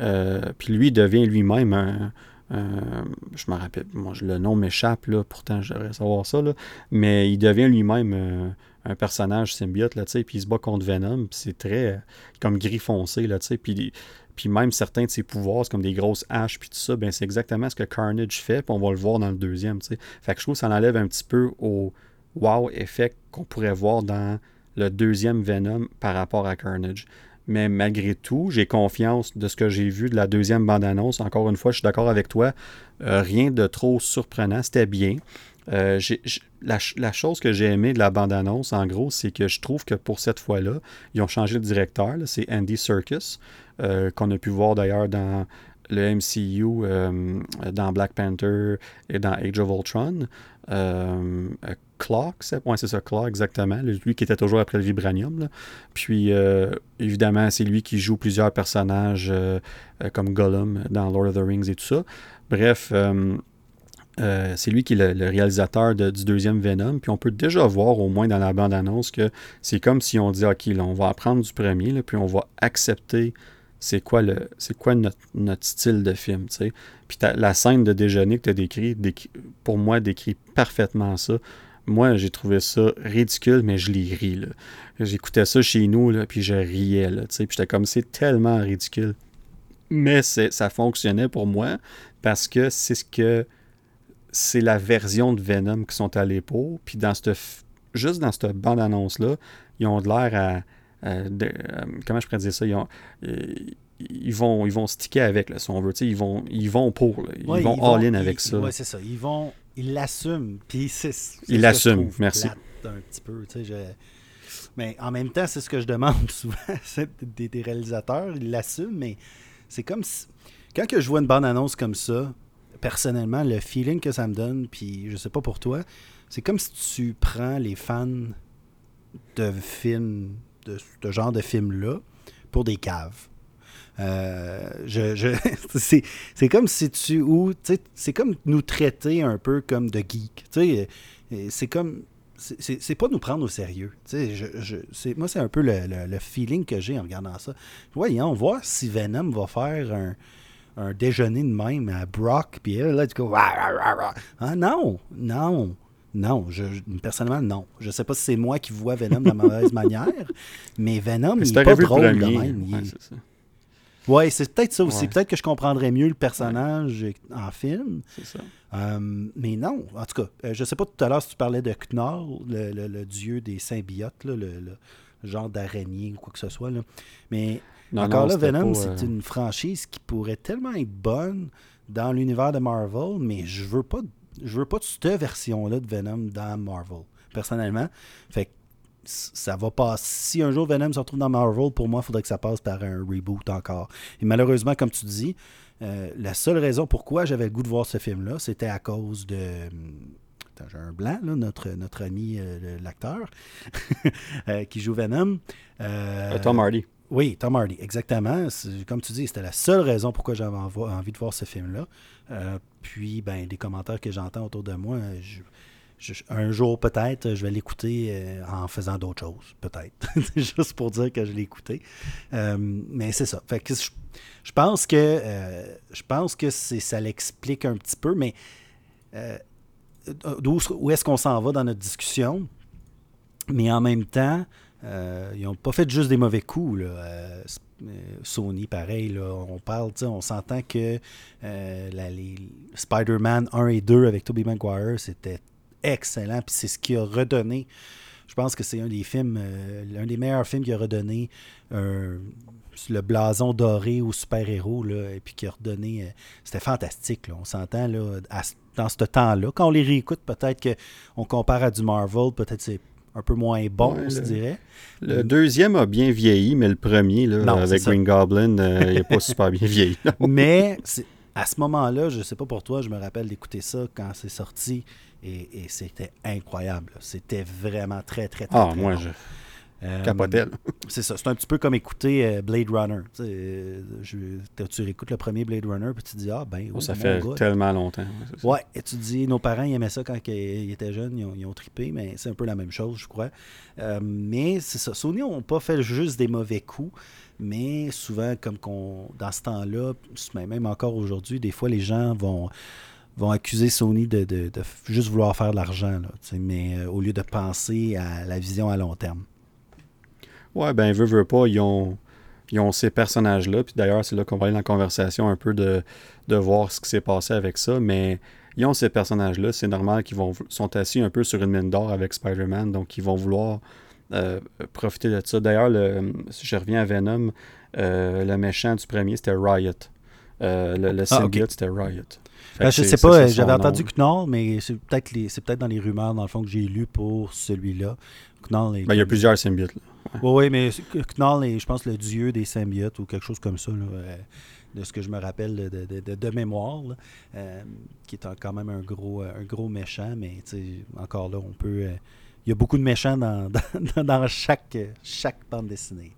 Euh, puis lui devient lui-même un euh, je me rappelle, moi, le nom m'échappe, là, pourtant je devrais savoir ça, là, mais il devient lui-même euh, un personnage symbiote, là, puis il se bat contre Venom, c'est très euh, comme gris foncé, là, puis, puis même certains de ses pouvoirs, c'est comme des grosses haches, puis tout ça, ben c'est exactement ce que Carnage fait, puis on va le voir dans le deuxième. Fait que je trouve que ça enlève un petit peu au wow effect qu'on pourrait voir dans le deuxième Venom par rapport à Carnage. Mais malgré tout, j'ai confiance de ce que j'ai vu de la deuxième bande-annonce. Encore une fois, je suis d'accord avec toi. Euh, rien de trop surprenant. C'était bien. Euh, la, chose que j'ai aimé de la bande-annonce, en gros, c'est que je trouve que pour cette fois-là, ils ont changé de directeur. C'est Andy Serkis, euh, qu'on a pu voir d'ailleurs dans le MCU, dans Black Panther et dans Age of Ultron. Clark, c'est ça, Clark, exactement. Lui qui était toujours après le Vibranium. Puis, euh, évidemment, c'est lui qui joue plusieurs personnages euh, euh, comme Gollum dans Lord of the Rings et tout ça. Bref, c'est lui qui est le, réalisateur du deuxième Venom. Puis, on peut déjà voir, au moins dans la bande-annonce, que c'est comme si on dit OK, là, on va apprendre du premier, puis on va accepter c'est quoi le c'est quoi notre, style de film tu sais? Puis la scène de déjeuner que tu as décrit, pour moi décrit parfaitement ça moi, j'ai trouvé ça ridicule, mais je l'ai ri. J'écoutais ça chez nous, puis je riais. Là, puis j'étais comme, c'est tellement ridicule. Mais ça fonctionnait pour moi parce que c'est ce que. C'est la version de Venom qui sont allés pour. Puis dans cette, juste dans cette bande-annonce-là, ils ont de l'air à. Euh, comment je pourrais dire ça? Ils, euh, ils vont, ils vont sticker avec, là, si on veut. Ils vont, ils vont pour. Ils vont all-in avec ça. Oui, c'est ça. Ils vont il l'assume. Puis c'est. Il l'assume, merci. Un petit peu, Mais en même temps, c'est ce que je demande souvent des, des réalisateurs. Ils l'assument, mais c'est comme si. Quand que je vois une bande-annonce comme ça, personnellement, le feeling que ça me donne, puis je sais pas pour toi, c'est comme si tu prends les fans de films, de ce genre de films-là, pour des caves. Euh, je, c'est comme si tu. C'est comme nous traiter un peu comme de geek. C'est comme. C'est pas nous prendre au sérieux. Je, je, moi, c'est un peu le, feeling que j'ai en regardant ça. Voyons, voir si Venom va faire un, un déjeuner de même à Brock, puis là, tu ah non, non. Non, je, personnellement, non. Je sais pas si c'est moi qui vois Venom de la mauvaise manière, mais Venom, il est pas drôle de même. Oui, c'est peut-être ça aussi. Peut-être que je comprendrais mieux le personnage en film. C'est ça. Euh, mais non, en tout cas, euh, je sais pas tout à l'heure si tu parlais de Knorr, le, dieu des symbiotes, le, genre d'araignée ou quoi que ce soit. Mais encore là, Venom, c'est euh, une franchise qui pourrait tellement être bonne dans l'univers de Marvel, mais je veux pas je veux pas cette version-là de Venom dans Marvel, personnellement. Fait que ça va pas. Si un jour Venom se retrouve dans Marvel, pour moi, il faudrait que ça passe par un reboot encore. Et malheureusement, comme tu dis, euh, la seule raison pourquoi j'avais le goût de voir ce film-là, c'était à cause de. Attends, j'ai un blanc, là, notre, notre ami, euh, l'acteur, euh, qui joue Venom. Tom Hardy. Oui, Tom Hardy, exactement. Comme tu dis, c'était la seule raison pourquoi j'avais envie de voir ce film-là. puis, ben, des commentaires que j'entends autour de moi, un jour, peut-être, je vais l'écouter euh, en faisant d'autres choses, peut-être. Juste pour dire que je l'ai écouté. Euh, mais c'est ça. Fait que je, pense que euh, je pense que ça l'explique un petit peu, mais où, est-ce qu'on s'en va dans notre discussion? Mais en même temps, ils n'ont pas fait juste des mauvais coups. Sony, pareil, là, on parle, on s'entend que Spider-Man 1 et 2 avec Tobey Maguire, c'était excellent. Puis c'est ce qui a redonné. Je pense que c'est un des films, euh, l'un des meilleurs films qui a redonné le blason doré aux super-héros, et puis qui a redonné. Euh, c'était fantastique, on s'entend là, dans ce temps-là. Quand on les réécoute, peut-être qu'on compare à du Marvel, peut-être c'est un peu moins bon, je dirais. Le deuxième a bien vieilli, mais le premier, là, avec Green Goblin, euh, il n'est pas super bien vieilli. mais à ce moment-là, je ne sais pas pour toi, je me rappelle d'écouter ça quand c'est sorti. Et, c'était incroyable. C'était vraiment très, très, très. Ah, moi, je. Euh, c'est ça. C'est un petit peu comme écouter euh, Blade Runner. Euh, tu écoutes le premier Blade Runner, puis tu te dis, ah ben. Oh, ça fait tellement longtemps. Ouais, et tu te dis, nos parents ils aimaient ça quand ils étaient jeunes, ils ont, ils trippé, mais c'est un peu la même chose, je crois. mais c'est ça. Sony n'ont pas fait juste des mauvais coups, mais souvent, comme qu'on, dans ce temps-là, même encore aujourd'hui, des fois, les gens vont vont accuser Sony de, de, de juste vouloir faire de l'argent, mais au lieu de penser à la vision à long terme. Ouais, ben, veut, veut pas, ils ont, ils ont ces personnages-là. Puis d'ailleurs, c'est là qu'on va aller dans la conversation un peu de, de voir ce qui s'est passé avec ça. Mais ils ont ces personnages-là. C'est normal qu'ils vont sont assis un peu sur une mine d'or avec Spider-Man. Donc, ils vont vouloir euh, profiter de ça. D'ailleurs, si je reviens à Venom, euh, le méchant du premier, c'était Riot. Euh, le, le ah, symbiote, c'était Riot. Ben, je sais pas, j'avais entendu Knoll, mais c'est peut-être peut dans les rumeurs, dans le fond, que j'ai lu pour celui-là. Ben, il y a plusieurs symbiotes. Là. Oui, mais Knoll est, je pense, le dieu des symbiotes ou quelque chose comme ça, de ce que je me rappelle de, mémoire, qui est quand même un gros, un gros méchant, mais encore là, on peut il y a beaucoup de méchants dans, dans, chaque, chaque bande dessinée.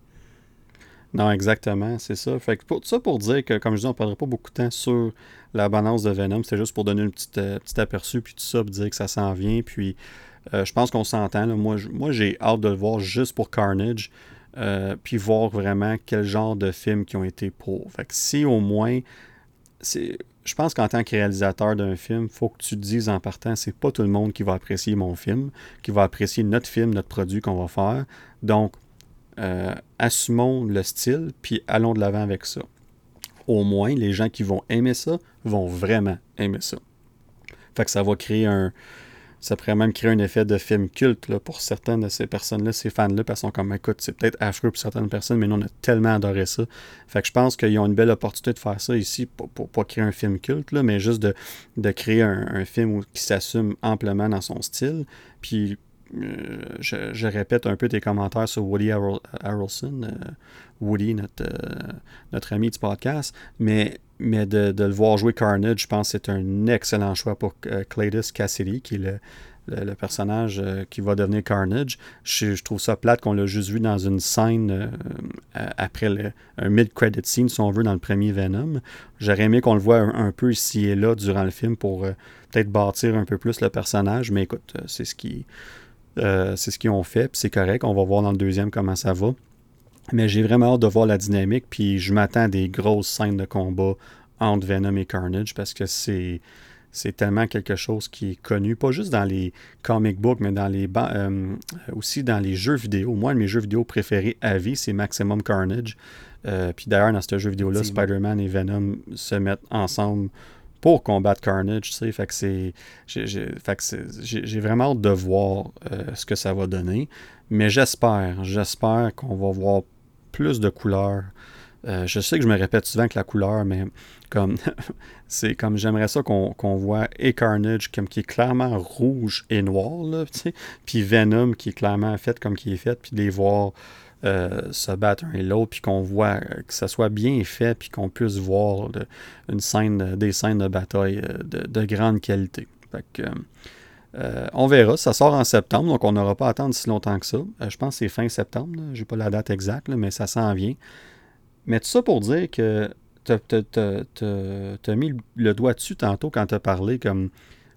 Non, exactement, c'est ça. Fait que ça pour dire que, comme je dis, on ne perdra pas beaucoup de temps sur la balance de Venom. C'était juste pour donner un petit, euh, petit aperçu, puis tout ça, pour dire que ça s'en vient. Puis euh, je pense qu'on s'entend. Moi, j'ai hâte de le voir juste pour Carnage. Euh, puis voir vraiment quel genre de films qui ont été pour. Fait que si au moins, je pense qu'en tant que réalisateur d'un film, il faut que tu te dises en partant, c'est pas tout le monde qui va apprécier mon film, qui va apprécier notre film, notre produit qu'on va faire. Donc, euh, assumons le style, puis allons de l'avant avec ça. Au moins, les gens qui vont aimer ça vont vraiment aimer ça. Fait que ça va créer un, ça pourrait même créer un effet de film culte là, pour certaines de ces personnes-là, ces fans-là, parce sont comme, écoute, c'est peut-être affreux pour certaines personnes, mais nous, on a tellement adoré ça. Fait que je pense qu'ils ont une belle opportunité de faire ça ici, pour, pour, pas créer un film culte, là, mais juste de, de créer un, film qui s'assume amplement dans son style. Puis, euh, je, répète un peu tes commentaires sur Woody Harrelson, euh, Woody, notre, euh, notre ami du podcast, mais mais de, le voir jouer Carnage, je pense que c'est un excellent choix pour euh, Cassidy, qui est le, personnage euh, qui va devenir Carnage. Je, trouve ça plate qu'on l'a juste vu dans une scène euh, après un mid-credit scene, si on veut, dans le premier Venom. J'aurais aimé qu'on le voit un, peu ici et là durant le film pour peut-être bâtir un peu plus le personnage, mais écoute, c'est ce qui. c'est ce qu'ils ont fait, puis c'est correct. On va voir dans le deuxième comment ça va. Mais j'ai vraiment hâte de voir la dynamique, puis je m'attends à des grosses scènes de combat entre Venom et Carnage parce que c'est c'est tellement quelque chose qui est connu, pas juste dans les comic books, mais dans les euh, aussi dans les jeux vidéo. Moi, mes jeux vidéo préférés à vie, c'est Maximum Carnage. Euh, puis d'ailleurs, dans ce jeu vidéo-là, Spider-Man et Venom se mettent ensemble pour combattre Carnage. Tu sais, fait que c'est, j'ai, vraiment hâte de voir euh, ce que ça va donner. Mais j'espère, j'espère qu'on va voir plus de couleurs. Euh, je sais que je me répète souvent que la couleur, mais comme c'est comme j'aimerais ça qu'on voit et Carnage comme qui est clairement rouge et noir, là, puis Venom qui est clairement fait comme qui est fait, puis les voir euh, se battre un et l'autre, puis qu'on voit euh, que ça soit bien fait, puis qu'on puisse voir une scène, des scènes de bataille de, grande qualité. Euh, on verra, ça sort en septembre, donc on n'aura pas à attendre si longtemps que ça. Euh, je pense que c'est fin septembre, je n'ai pas la date exacte, mais ça s'en vient. Mais tout ça pour dire que tu as, mis le doigt dessus tantôt quand tu as parlé comme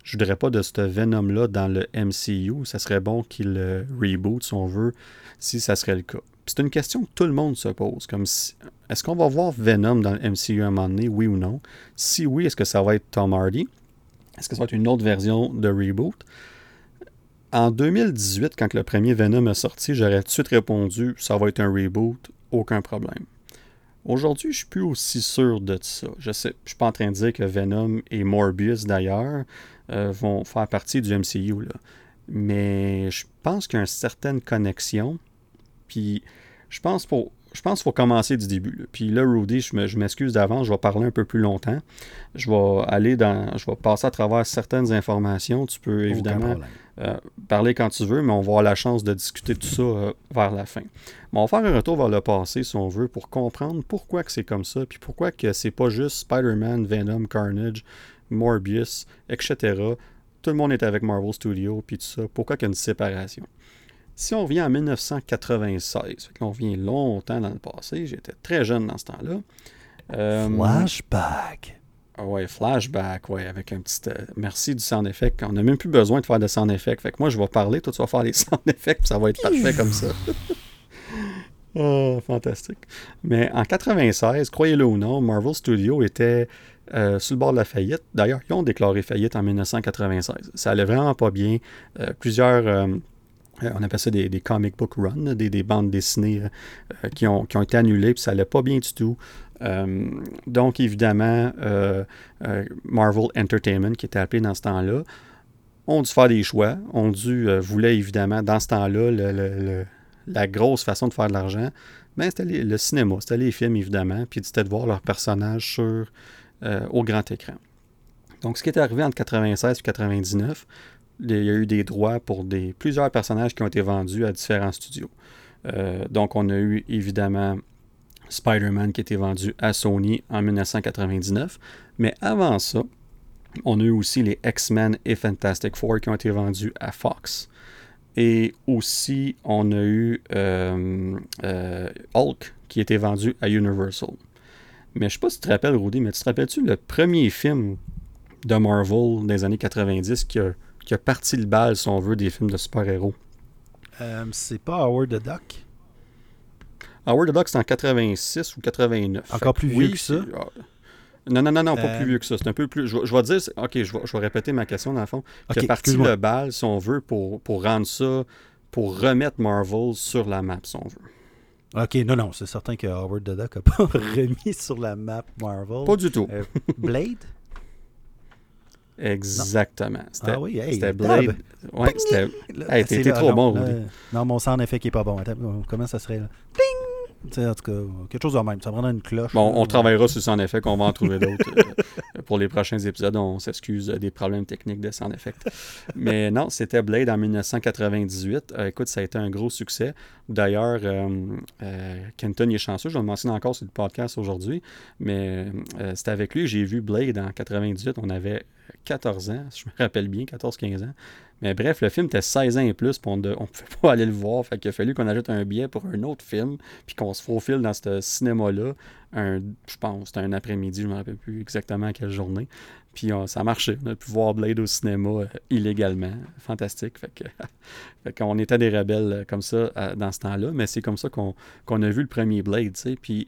je voudrais pas de ce Venom-là dans le MCU. Ça serait bon qu'il reboot, si on veut, si ça serait le cas. C'est une question que tout le monde se pose. Comme est-ce qu'on va voir Venom dans le MCU à un moment donné, oui ou non? Si oui, est-ce que ça va être Tom Hardy? Est-ce que ça va être une autre version de reboot? En 2018, quand le premier Venom est sorti, j'aurais tout de suite répondu ça va être un reboot, aucun problème. Aujourd'hui, je suis plus aussi sûr de ça. Je sais, je suis pas en train de dire que Venom et Morbius d'ailleurs euh, vont faire partie du MCU là. Mais je pense qu'il y a une certaine connexion. Puis je pense pour je pense qu'il faut commencer du début. Puis là, Rudy, je m'excuse d'avance, je vais parler un peu plus longtemps. Je vais aller dans. Je vais passer à travers certaines informations. Tu peux évidemment euh, parler quand tu veux, mais on va avoir la chance de discuter tout ça euh, vers la fin. on va faire un retour vers le passé, si on veut, pour comprendre pourquoi que c'est comme ça, puis pourquoi que c'est pas juste Spider-Man, Venom, Carnage, Morbius, etc. Tout le monde est avec Marvel Studios, puis tout ça. Pourquoi qu'il y a une séparation? Si on revient en 1996, on revient longtemps dans le passé, j'étais très jeune dans ce temps-là. Euh, flashback. Ah ouais, flashback, ouais, avec un petit. Euh, merci du sound effect. On n'a même plus besoin de faire de sound effect. Fait que moi, je vais parler, toi, tu vas faire les sound effects, puis ça va être parfait comme ça. oh, fantastique. Mais en 96, croyez-le ou non, Marvel Studios était euh, sur le bord de la faillite. D'ailleurs, ils ont déclaré faillite en 1996. Ça allait vraiment pas bien. plusieurs on appelle ça des, comic book runs, des, bandes dessinées qui, ont, qui, ont, été annulées, puis ça allait pas bien du tout. donc, évidemment, Marvel Entertainment, qui était appelé dans ce temps-là, ont dû faire des choix, ont dû, euh, voulaient évidemment, dans ce temps-là, la grosse façon de faire de l'argent, mais ben, c'était le cinéma, c'était les films évidemment, puis c'était de voir leurs personnages sur, euh, au grand écran. Donc, ce qui est arrivé entre 96 et 99, il y a eu des droits pour des, plusieurs personnages qui ont été vendus à différents studios. Euh, donc, on a eu évidemment Spider-Man qui a été vendu à Sony en 1999, mais avant ça, on a eu aussi les X-Men et Fantastic Four qui ont été vendus à Fox. Et aussi, on a eu euh, euh, Hulk qui a été vendu à Universal. Mais je sais pas si tu te rappelles, Rudy, mais tu te rappelles-tu le premier film de Marvel des années 90 qui a, qui a parti le bal, si on veut, des films de super-héros? Euh, c'est pas Howard the Duck? Howard the Duck, c'est en 86 ou 89. Encore plus vieux que ça? Ah, non, non, non, non, pas plus euh. vieux que ça. C'est un peu plus. Je, vais dire. Ok, je vais, répéter ma question dans le fond. Okay, parti le bal, si on veut, pour, pour rendre ça. Pour remettre Marvel sur la map, si on veut. Ok, non, non, c'est certain que Howard the Duck n'a pas remis sur la map Marvel. Pas du tout. Euh, Blade? Exactement. Ah oui, hey, c'était Blade. Ouais, c'était. Hey, t'étais trop bon, Rudy. non, mon sang en effet qui est pas bon. comment ça serait là? Ping! en tout cas, quelque chose de même. Ça prendra une cloche. Bon, on travaillera sur en effet, qu'on va en trouver d'autres. Euh, pour les prochains épisodes, on s'excuse des problèmes techniques de en effet. Mais non, c'était Blade en 1998. Euh, écoute, ça a été un gros succès. D'ailleurs, euh, Kenton est chanceux, je le mentionne encore sur le podcast aujourd'hui, mais c'était avec lui, j'ai vu Blade en 98. On avait 14 ans, je me rappelle bien, 14-15 ans. Mais bref, le film était 16 ans et plus, on ne pouvait pas aller le voir. Fait qu'il a fallu qu'on ajoute un billet pour un autre film, puis qu'on se faufile dans ce cinéma-là. je pense, c'était un après-midi, je ne me rappelle plus exactement quelle journée. Puis ça a marché. On a pu voir Blade au cinéma euh, illégalement. Fantastique. Fait qu'on était des rebelles euh, comme ça dans ce temps-là. Mais c'est comme ça qu'on, a vu le premier Blade, puis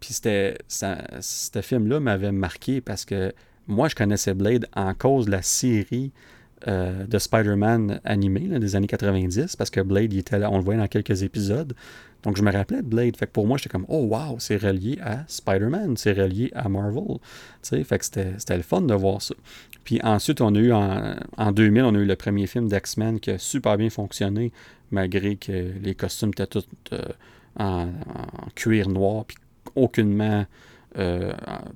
c'était, ce film-là m'avait marqué parce que moi, je connaissais Blade en cause de la série euh, de Spider-Man animé des années 90, parce que Blade, était là, on le voyait dans quelques épisodes. Donc, je me rappelais de Blade. Fait que pour moi, j'étais comme, oh wow, c'est relié à Spider-Man, c'est relié à Marvel. fait que c'était le fun de voir ça. Puis ensuite, on a eu en, 2000, on a eu le premier film d'X-Men qui a super bien fonctionné, malgré que les costumes étaient tous euh, en, en, cuir noir, puis aucunement euh,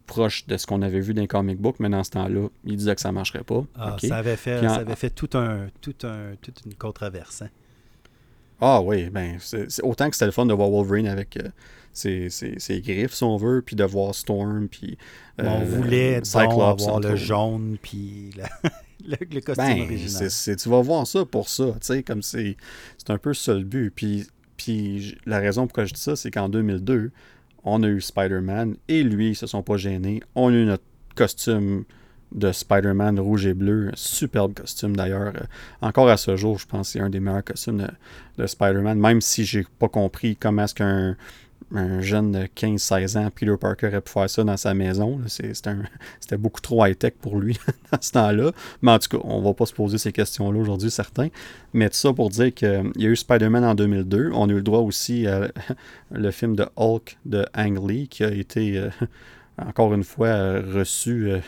proche de ce qu'on avait vu dans les comic books, mais dans ce temps-là, il disait que ça ne marcherait pas. Ah, ça avait fait, ça avait fait tout un, tout un, toute une controverse. Hein. Ah oui, ben, c'est, autant que c'était le fun de voir Wolverine avec euh, ses, griffes, si on veut, puis de voir Storm, puis. Euh, on voulait Cyclops, avoir le jaune, puis le, costume ben, original. tu vas voir ça pour ça, tu sais, comme c'est, c'est un peu ça le but. Puis, puis la raison pourquoi je dis ça, c'est qu'en 2002, on a eu Spider-Man et lui, ils se sont pas gênés. On a eu notre costume de Spider-Man rouge et bleu. Superbe costume d'ailleurs. Euh, encore à ce jour, je pense que c'est un des meilleurs costumes de, Spider-Man. Même si j'ai pas compris comment est-ce qu'un un jeune de 15-16 ans, Peter Parker, aurait pu faire ça dans sa maison. C'était beaucoup trop high-tech pour lui dans ce temps-là. Mais en tout cas, on va pas se poser ces questions-là aujourd'hui, certains. Mais tout ça pour dire qu'il y a eu Spider-Man en 2002. On a eu le droit aussi à le film de Hulk de Ang Lee, qui a été, euh, encore une fois, reçu euh,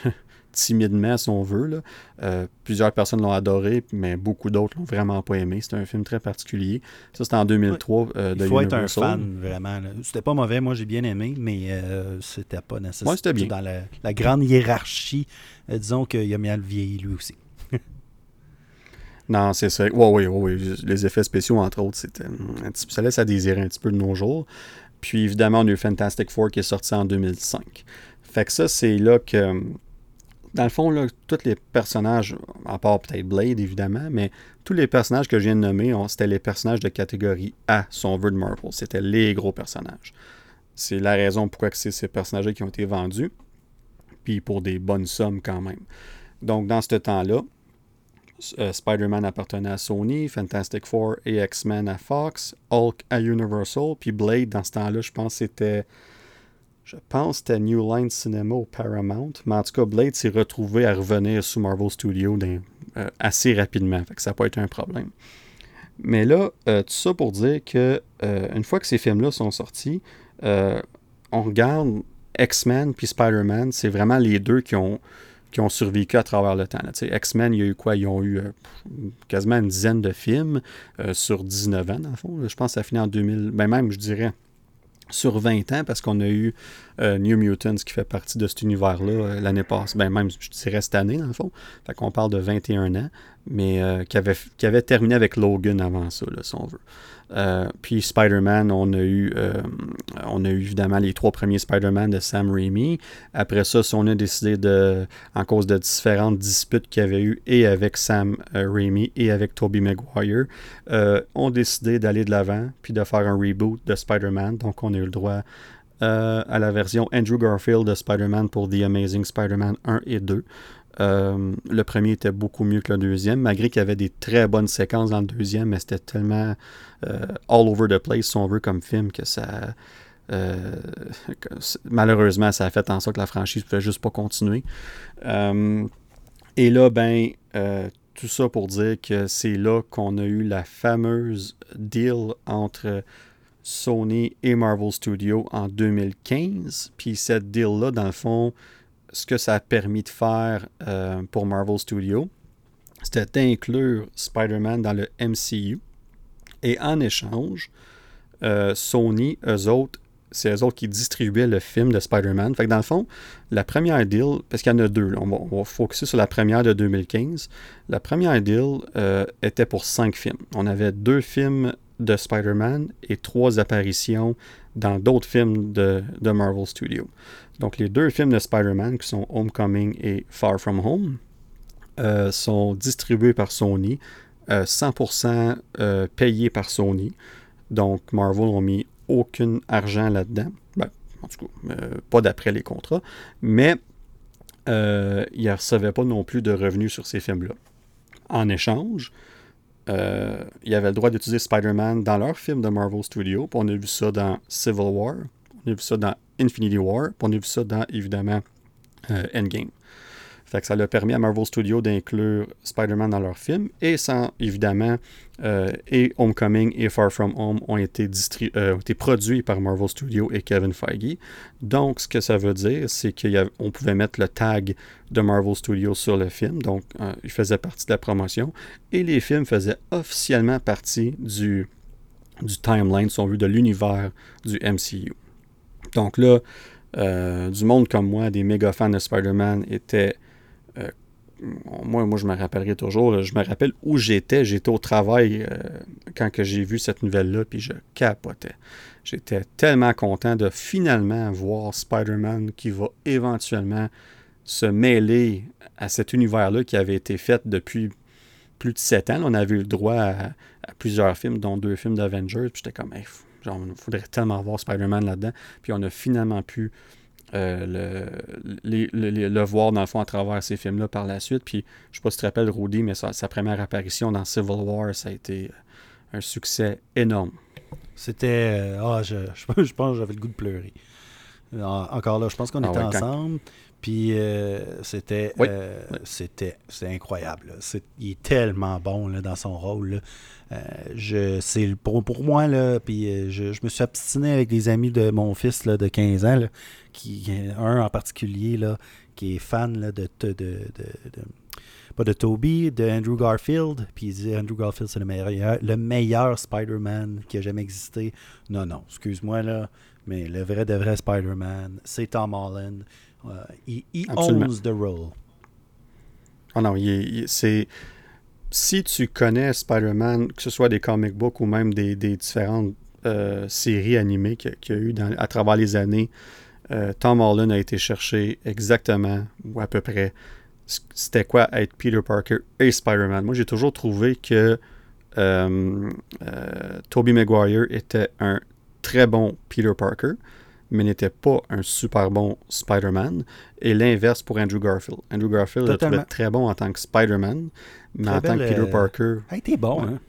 timidement, si on veut. Là. Euh, plusieurs personnes l'ont adoré, mais beaucoup d'autres l'ont vraiment pas aimé. C'est un film très particulier. Ça, c'était en 2003 euh, de Il faut être un fan, vraiment. C'était pas mauvais, moi j'ai bien aimé, mais euh, c'était pas nécessaire. Ouais, c'était bien. Dans la, grande hiérarchie, disons qu'il a mal vieilli lui aussi. Non, c'est ça. Oui, oui, oui. Les effets spéciaux, entre autres, c'était ça laisse à désirer un petit peu de nos jours. Puis évidemment, on a eu Fantastic Four qui est sorti en 2005. Fait que ça, c'est là que dans le fond, tous les personnages, à part peut-être Blade évidemment, mais tous les personnages que je viens de nommer, c'était les personnages de catégorie A, son on Marvel. C'était les gros personnages. C'est la raison pourquoi c'est ces personnages qui ont été vendus, puis pour des bonnes sommes quand même. Donc, dans ce temps-là, euh, Spider-Man appartenait à Sony, Fantastic Four et X-Men à Fox, Hulk à Universal, puis Blade, dans ce temps-là, je pense c'était je pense que c'était New Line Cinema au Paramount. Mais en tout cas, Blade s'est retrouvé à revenir sous Marvel Studios euh, assez rapidement. Fait que ça n'a pas été un problème. Mais là, euh, tout ça pour dire que euh, une fois que ces films-là sont sortis, on regarde X-Men puis Spider-Man, c'est vraiment les deux qui ont, qui ont survécu à travers le temps. X-Men, il y a eu quoi? Ils ont eu quasiment une dizaine de films sur 19 ans, dans le fond. Je pense que ça finit en 2000, ben même, je dirais, sur 20 ans parce qu'on a eu euh, New Mutants qui fait partie de cet univers-là euh, l'année passée, ben même je dirais cette année dans le fond. Fait qu'on parle de 21 ans, mais euh, qui, avait, qui avait terminé avec Logan avant ça, là, si on veut. Euh, puis Spider-Man, on a eu euh, on a eu évidemment les trois premiers Spider-Man de Sam Raimi. Après ça, on a décidé de, en cause de différentes disputes qu'il y avait eu et avec Sam euh, Raimi et avec Tobey Maguire, on a décidé d'aller de l'avant puis de faire un reboot de Spider-Man. Donc on a eu le droit à la version Andrew Garfield de Spider-Man pour The Amazing Spider-Man 1 et 2. Euh, le premier était beaucoup mieux que le deuxième, malgré qu'il y avait des très bonnes séquences dans le deuxième, mais c'était tellement euh, all over the place, si on veut, comme film, que ça. Euh, malheureusement, ça a fait en sorte que la franchise ne pouvait juste pas continuer. et là, ben, tout ça pour dire que c'est là qu'on a eu la fameuse deal entre Sony et Marvel Studios en 2015. Puis cette deal-là, dans le fond, ce que ça a permis de faire euh, pour Marvel Studios, c'était d'inclure Spider-Man dans le MCU. Et en échange, euh, Sony, eux autres, c'est eux autres qui distribuaient le film de Spider-Man. Fait que dans le fond, la première deal, parce qu'il y en a deux, on, va, on, focuser sur la première de 2015. La première deal euh, était pour cinq films. On avait deux films de Spider-Man et trois apparitions dans d'autres films de, Marvel Studios. Donc, les deux films de Spider-Man, qui sont Homecoming et Far From Home, euh, sont distribués par Sony, 100% euh, euh, payés par Sony. Donc, Marvel n'a mis aucun argent là-dedans. Ben, en tout cas, pas d'après les contrats. Mais ils ne recevaient pas non plus de revenus sur ces films-là. En échange, euh, ils avaient le droit d'utiliser Spider-Man dans leur film de Marvel Studios. on a vu ça dans Civil War. On a vu ça dans Infinity War. Puis on a vu ça dans, évidemment, euh, Endgame. Fait ça a permis à Marvel Studios d'inclure Spider-Man dans leur film. Et sans, évidemment, euh, et Homecoming et Far From Home ont été, euh, ont été produits par Marvel Studios et Kevin Feige. Donc, ce que ça veut dire, c'est qu'on pouvait mettre le tag de Marvel Studios sur le film. Donc, il faisait partie de la promotion. Et les films faisaient officiellement partie du, du timeline, si on veut, de l'univers du MCU. Donc là, euh, du monde comme moi, des méga fans de Spider-Man étaient. Euh, moi, moi, je me rappellerai toujours. je me rappelle où j'étais. J'étais au travail euh, quand j'ai vu cette nouvelle-là, puis je capotais. J'étais tellement content de finalement voir Spider-Man qui va éventuellement se mêler à cet univers-là qui avait été fait depuis plus de sept ans. on avait eu le droit à, plusieurs films, dont deux films d'Avengers. Puis j'étais comme, il faudrait tellement voir Spider-Man là-dedans. Puis on a finalement pu euh, le, le, voir, dans le fond, à travers ces films-là par la suite. Puis je sais pas si tu te rappelles, Rudy, mais sa, première apparition dans Civil War, ça a été un succès énorme. C'était. Euh, ah, je, je, pense que j'avais le goût de pleurer. Encore là, je pense qu'on ah était ensemble. Puis euh, c'était, c'était, incroyable. il est tellement bon là, dans son rôle. Euh, je, c'est pour, pour moi, là, puis euh, je, je, me suis obstiné avec des amis de mon fils là, de 15 ans, qui, un en particulier, là, qui est fan là, de, de, de, pas de Toby, de Andrew Garfield. Puis il dit Andrew Garfield, c'est le meilleur, le meilleur Spider-Man qui a jamais existé. Non, non, excuse-moi là, mais le vrai de vrai Spider-Man, c'est Tom Holland. Euh, il, owns the role. Oh non, c'est si tu connais Spider-Man, que ce soit des comic books ou même des, différentes euh, séries animées qu'il y a eu à travers les années, euh, Tom Holland a été cherché exactement, ou à peu près, c'était quoi être Peter Parker et Spider-Man. Moi, j'ai toujours trouvé que euh, Tobey Maguire était un très bon Peter Parker mais n'était pas un super bon Spider-Man. Et l'inverse pour Andrew Garfield. Andrew Garfield était très bon en tant que Spider-Man, mais en tant que Peter euh, Parker. Hey, t'es bon, hein?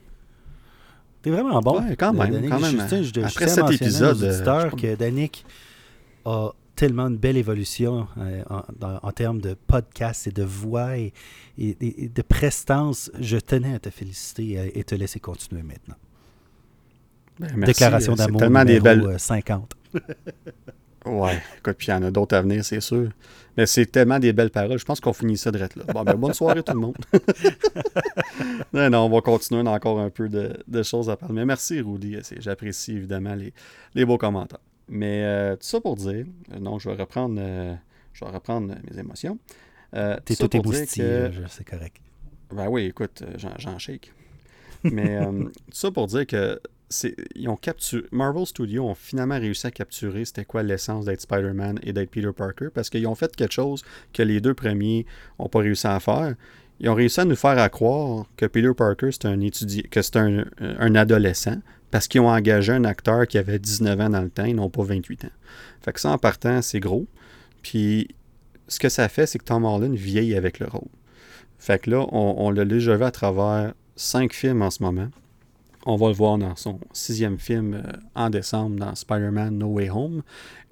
T'es vraiment bon. Ouais, quand même. quand même. Après cet épisode. Euh, que Danick a tellement une belle évolution en, termes de podcast et de voix et, de prestance. Je tenais à te féliciter et, te laisser continuer maintenant. Ben, Déclaration d'amour numéro des belles... 50. Ouais, écoute, puis il y en a d'autres à venir, c'est sûr. Mais c'est tellement des belles paroles. Je pense qu'on finit ça direct là. Bon, ben, bonne soirée tout le monde. non, non, on va continuer. On a encore un peu de, choses à parler. Mais merci, Rudy. J'apprécie évidemment les, beaux commentaires. Mais euh, tout ça pour dire, euh, non, je vais reprendre, euh, je vais reprendre mes émotions. T'es tout émoustillé, c'est correct. Ben oui, écoute, j'en shake. Mais tout ça pour dire que ils ont capturé, Marvel Studios ont finalement réussi à capturer c'était quoi l'essence d'être Spider-Man et d'être Peter Parker parce qu'ils ont fait quelque chose que les deux premiers n'ont pas réussi à faire. Ils ont réussi à nous faire croire que Peter Parker c'est un étudiant, un, adolescent parce qu'ils ont engagé un acteur qui avait 19 ans dans le temps, ils n'ont pas 28 ans. Fait que ça en partant, c'est gros. Puis ce que ça fait, c'est que Tom Holland vieillit avec le rôle. Fait que là, on, on l'a déjà vu à travers cinq films en ce moment. On va le voir dans son sixième film euh, en décembre dans Spider-Man No Way Home.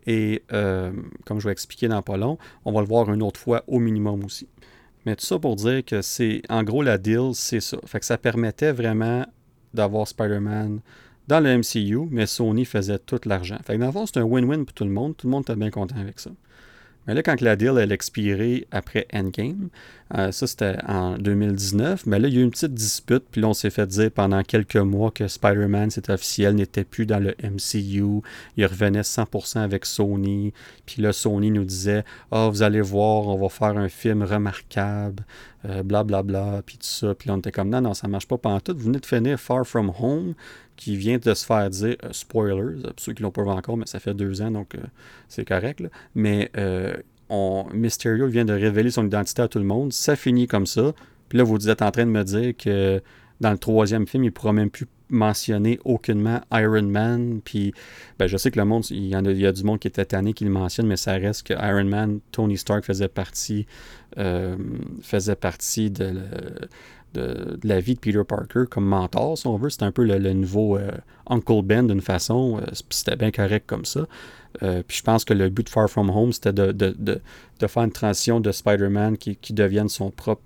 Et euh, comme je vais expliquer dans pas long, on va le voir une autre fois au minimum aussi. Mais tout ça pour dire que c'est, en gros, la deal, c'est ça. Fait que ça permettait vraiment d'avoir Spider-Man dans le MCU, mais Sony faisait tout l'argent. Fait que dans c'est un win-win pour tout le monde. Tout le monde était bien content avec ça. Mais là, quand la deal elle expiré après Endgame, euh, ça c'était en 2019, mais là, il y a eu une petite dispute, puis là, on s'est fait dire pendant quelques mois que Spider-Man, c'est officiel, n'était plus dans le MCU. Il revenait 100% avec Sony. Puis là, Sony nous disait Ah, oh, vous allez voir, on va faire un film remarquable, blablabla, euh, puis tout ça. Puis là, on était comme Non, non, ça marche pas pendant tout. Vous venez de finir Far From Home qui vient de se faire dire, euh, spoilers, pour ceux qui l'ont pas vu encore, mais ça fait deux ans, donc euh, c'est correct. Mais euh, on, Mysterio vient de révéler son identité à tout le monde. Ça finit comme ça. Puis là, vous êtes en train de me dire que dans le troisième film, il pourra même plus mentionner aucunement Iron Man. Puis ben, je sais que le monde, il y, en a, du monde qui était tanné qui le mentionne, mais ça reste que Iron Man, Tony Stark faisait partie, faisait partie de, de, la vie de Peter Parker comme mentor, si on veut. C'était un peu le, nouveau euh, Uncle Ben d'une façon. Euh, c'était bien correct comme ça. Euh, puis je pense que le but de Far From Home, c'était de, faire une transition de Spider-Man qui, devienne son propre.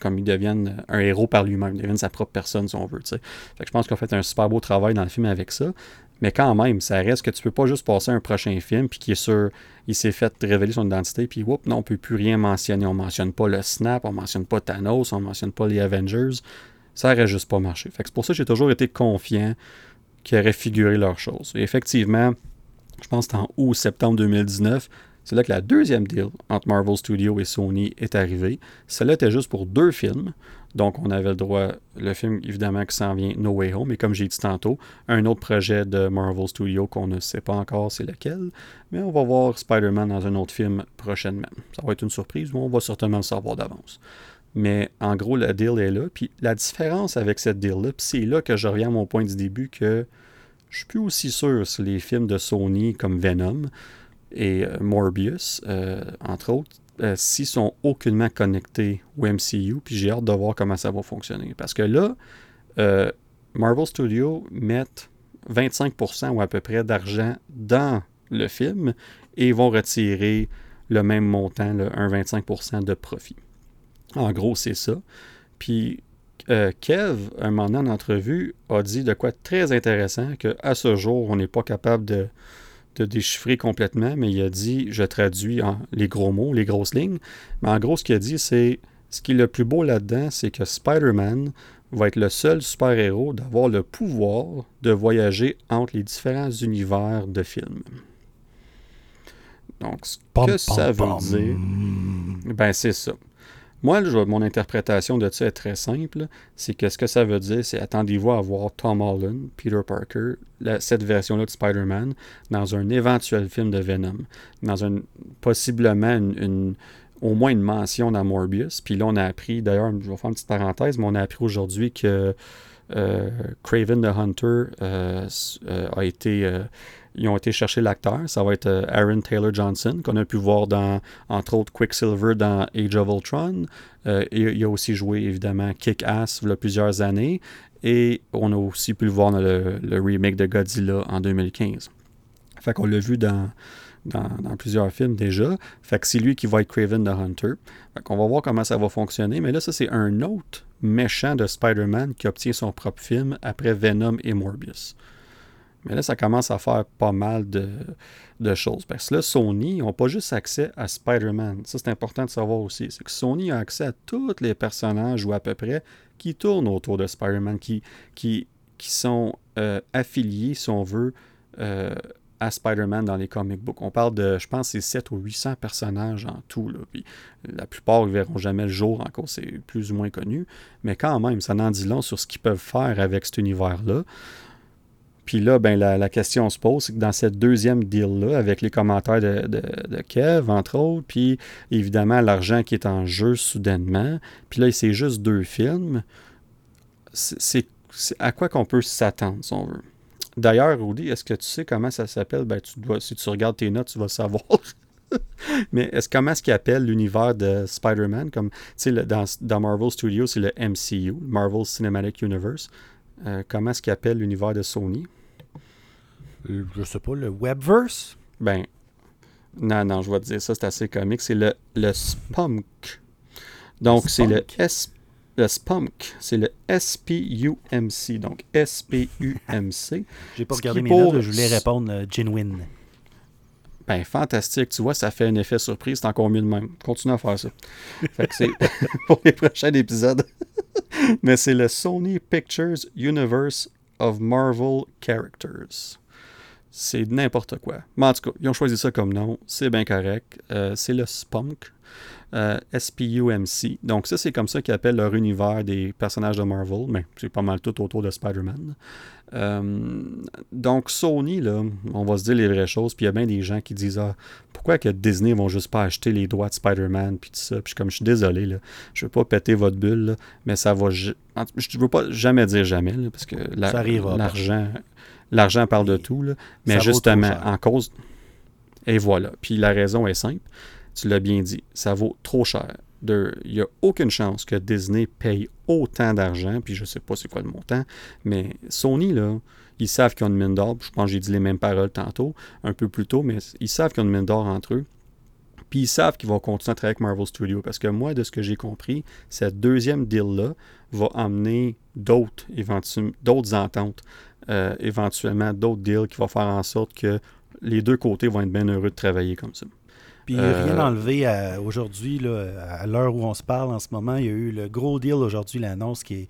Comme il devienne un héros par lui-même, il devienne sa propre personne, si on veut. Fait que je pense qu'on fait un super beau travail dans le film avec ça. Mais quand même, ça reste que tu peux pas juste passer un prochain film puis qui est sûr, il s'est fait révéler son identité puis whoop, non, on peut plus rien mentionner. On mentionne pas le Snap, on mentionne pas Thanos, on mentionne pas les Avengers. Ça aurait juste pas marché. C'est pour ça que j'ai toujours été confiant qu'ils auraient figuré leurs choses. Effectivement, je pense que en août septembre 2019, c'est là que la deuxième deal entre Marvel Studios et Sony est arrivée. Celle-là était juste pour deux films. Donc, on avait le droit, le film évidemment qui s'en vient, No Way Home, et comme j'ai dit tantôt, un autre projet de Marvel Studios qu'on ne sait pas encore c'est lequel, mais on va voir Spider-Man dans un autre film prochainement. Ça va être une surprise, mais on va certainement le savoir d'avance. Mais en gros, la deal est là. Puis la différence avec cette deal-là, c'est là que je reviens à mon point du début que je suis plus aussi sûr sur les films de Sony comme Venom et euh, Morbius, euh, entre autres, euh, s'ils sont aucunement connectés au MCU, puis j'ai hâte de voir comment ça va fonctionner. Parce que là, Marvel Studios met 25% ou à peu près d'argent dans le film et vont retirer le même montant, le 1,25% de profit. En gros, c'est ça. Puis Kev, un moment en entrevue, a dit de quoi très intéressant qu'à ce jour, on n'est pas capable de de déchiffrer complètement, mais il a dit, je traduis en les gros mots, les grosses lignes, mais en gros, ce qu'il a dit, c'est, ce qui est le plus beau là-dedans, c'est que Spider-Man va être le seul super-héros d'avoir le pouvoir de voyager entre les différents univers de films. Donc, ce que ça veut dire, ben c'est ça. Moi, mon interprétation de ça est très simple. C'est que ce que ça veut dire, c'est attendez-vous à voir Tom Holland, Peter Parker, cette version-là de Spider-Man, dans un éventuel film de Venom. Dans un possiblement une, au moins une mention dans Morbius. Puis là, on a appris, d'ailleurs, je vais faire une petite parenthèse, mais on a appris aujourd'hui que euh, Craven the Hunter euh, euh, a été ils ont été chercher l'acteur. Ça va être euh, Aaron Taylor Johnson, qu'on a pu voir dans, entre autres, Quicksilver dans Age of Ultron. Euh, il a aussi joué, évidemment, Kick-Ass il y a plusieurs années. Et on a aussi pu le voir dans le, remake de Godzilla en 2015. Fait qu'on l'a vu dans, dans, plusieurs films déjà. Fait que c'est lui qui va être Craven the Hunter. Fait qu'on va voir comment ça va fonctionner. Mais là, ça, c'est un autre méchant de Spider-Man qui obtient son propre film après Venom et Morbius. Mais là, ça commence à faire pas mal de, choses. Parce que là, Sony n'a pas juste accès à Spider-Man. Ça, c'est important de savoir aussi. C'est que Sony a accès à tous les personnages, ou à peu près, qui tournent autour de Spider-Man, qui, qui, qui sont euh, affiliés, si on veut, euh, à Spider-Man dans les comic books. On parle de, je pense, c'est 7 ou 800 personnages en tout. Là. Puis, la plupart ne verront jamais le jour, encore c'est plus ou moins connu. Mais quand même, ça n'en dit long sur ce qu'ils peuvent faire avec cet univers-là. Puis là, ben, la, question se pose, c'est que dans cette deuxième deal-là, avec les commentaires de, de, Kev, entre autres, puis évidemment l'argent qui est en jeu soudainement, puis là, c'est juste deux films, c'est à quoi qu'on peut s'attendre, si on veut? D'ailleurs, Rudy, est-ce que tu sais comment ça s'appelle? Ben, tu dois, si tu regardes tes notes, tu vas savoir. Mais est-ce comment est-ce qu'il appelle l'univers de Spider-Man? Comme, dans, dans, Marvel Studios, c'est le MCU, Marvel Cinematic Universe. Euh, comment est-ce qu'il appelle l'univers de Sony? Je sais pas, le Webverse? Ben, non, non, je vais te dire ça, c'est assez comique. C'est le, le Spunk. Donc, c'est le S. Le Spunk, c'est le S-P-U-M-C. Donc, S-P-U-M-C. J'ai pas regardé mes notes, je voulais répondre euh, genuine. Ben, fantastique. Tu vois, ça fait un effet surprise. C'est encore mieux de même. Continue à faire ça. fait que c'est pour les prochains épisodes. Mais c'est le Sony Pictures Universe of Marvel Characters. C'est n'importe quoi. Mais en tout cas, ils ont choisi ça comme nom. C'est bien correct. Euh, c'est le Spunk. Euh, S-P-U-M-C. Donc, ça, c'est comme ça qu'ils appellent leur univers des personnages de Marvel. Mais c'est pas mal tout autour de Spider-Man. Euh, donc, Sony, là, on va se dire les vraies choses. Puis il y a bien des gens qui disent ah, pourquoi que Disney vont juste pas acheter les droits de Spider-Man puis tout ça? Puis comme je suis désolé, là, je veux pas péter votre bulle, mais ça va. Je veux pas jamais dire jamais, parce que l'argent. L'argent parle de tout, là, mais justement, en cause. Et voilà. Puis la raison est simple. Tu l'as bien dit. Ça vaut trop cher. Il n'y a aucune chance que Disney paye autant d'argent, puis je ne sais pas c'est quoi le montant, mais Sony, là, ils savent qu'ils ont une mine d'or. Je pense que j'ai dit les mêmes paroles tantôt, un peu plus tôt, mais ils savent qu'ils ont une mine d'or entre eux. Puis ils savent qu'ils vont continuer à travailler avec Marvel Studios. Parce que moi, de ce que j'ai compris, cette deuxième deal-là va amener d'autres, d'autres ententes euh, éventuellement d'autres deals qui vont faire en sorte que les deux côtés vont être bien heureux de travailler comme ça. Puis euh, rien enlevé aujourd'hui, à l'heure où on se parle en ce moment, il y a eu le gros deal aujourd'hui, l'annonce qui est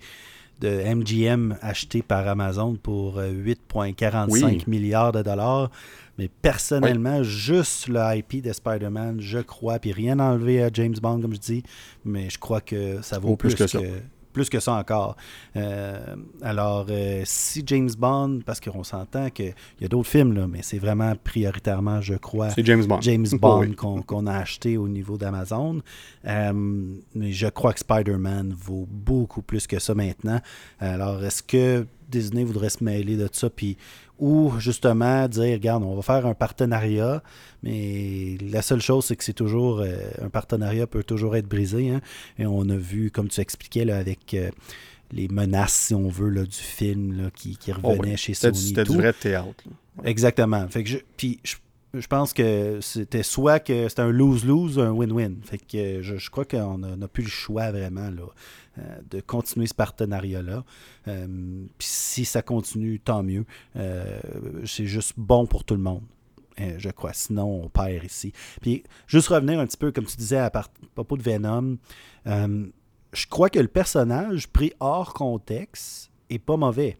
de MGM acheté par Amazon pour 8,45 euh, milliards de dollars. Mais personnellement, juste le IP de Spider-Man, je crois, puis rien enlevé à James Bond, comme je dis, mais je crois que ça vaut plus, que, ça plus que ça encore. Euh, alors, euh, si James Bond, parce qu'on s'entend qu'il y a d'autres films, là, mais c'est vraiment prioritairement, je crois, James Bond, James Bond qu'on a acheté au niveau d'Amazon. Euh, mais je crois que Spider-Man vaut beaucoup plus que ça maintenant. Alors, est-ce que Disney voudrait se mêler de ça, puis ou justement dire, regarde, on va faire un partenariat, mais la seule chose, c'est que c'est toujours, euh, un partenariat peut toujours être brisé, hein. et on a vu, comme tu expliquais, là, avec euh, les menaces, si on veut, là, du film qui, qui, oh revenait chez Sony. C'était du vrai théâtre. Exactement. Fait que je, puis je, pense que c'était soit que c'était un lose-lose, un win-win. Fait que je, crois qu'on n'a plus le choix vraiment là, de continuer ce partenariat-là. Euh, puis si ça continue, tant mieux. Euh, c'est juste bon pour tout le monde je crois. Sinon, on perd ici. Puis, juste revenir un petit peu, comme tu disais à, propos de Venom, je crois que le personnage pris hors contexte est pas mauvais.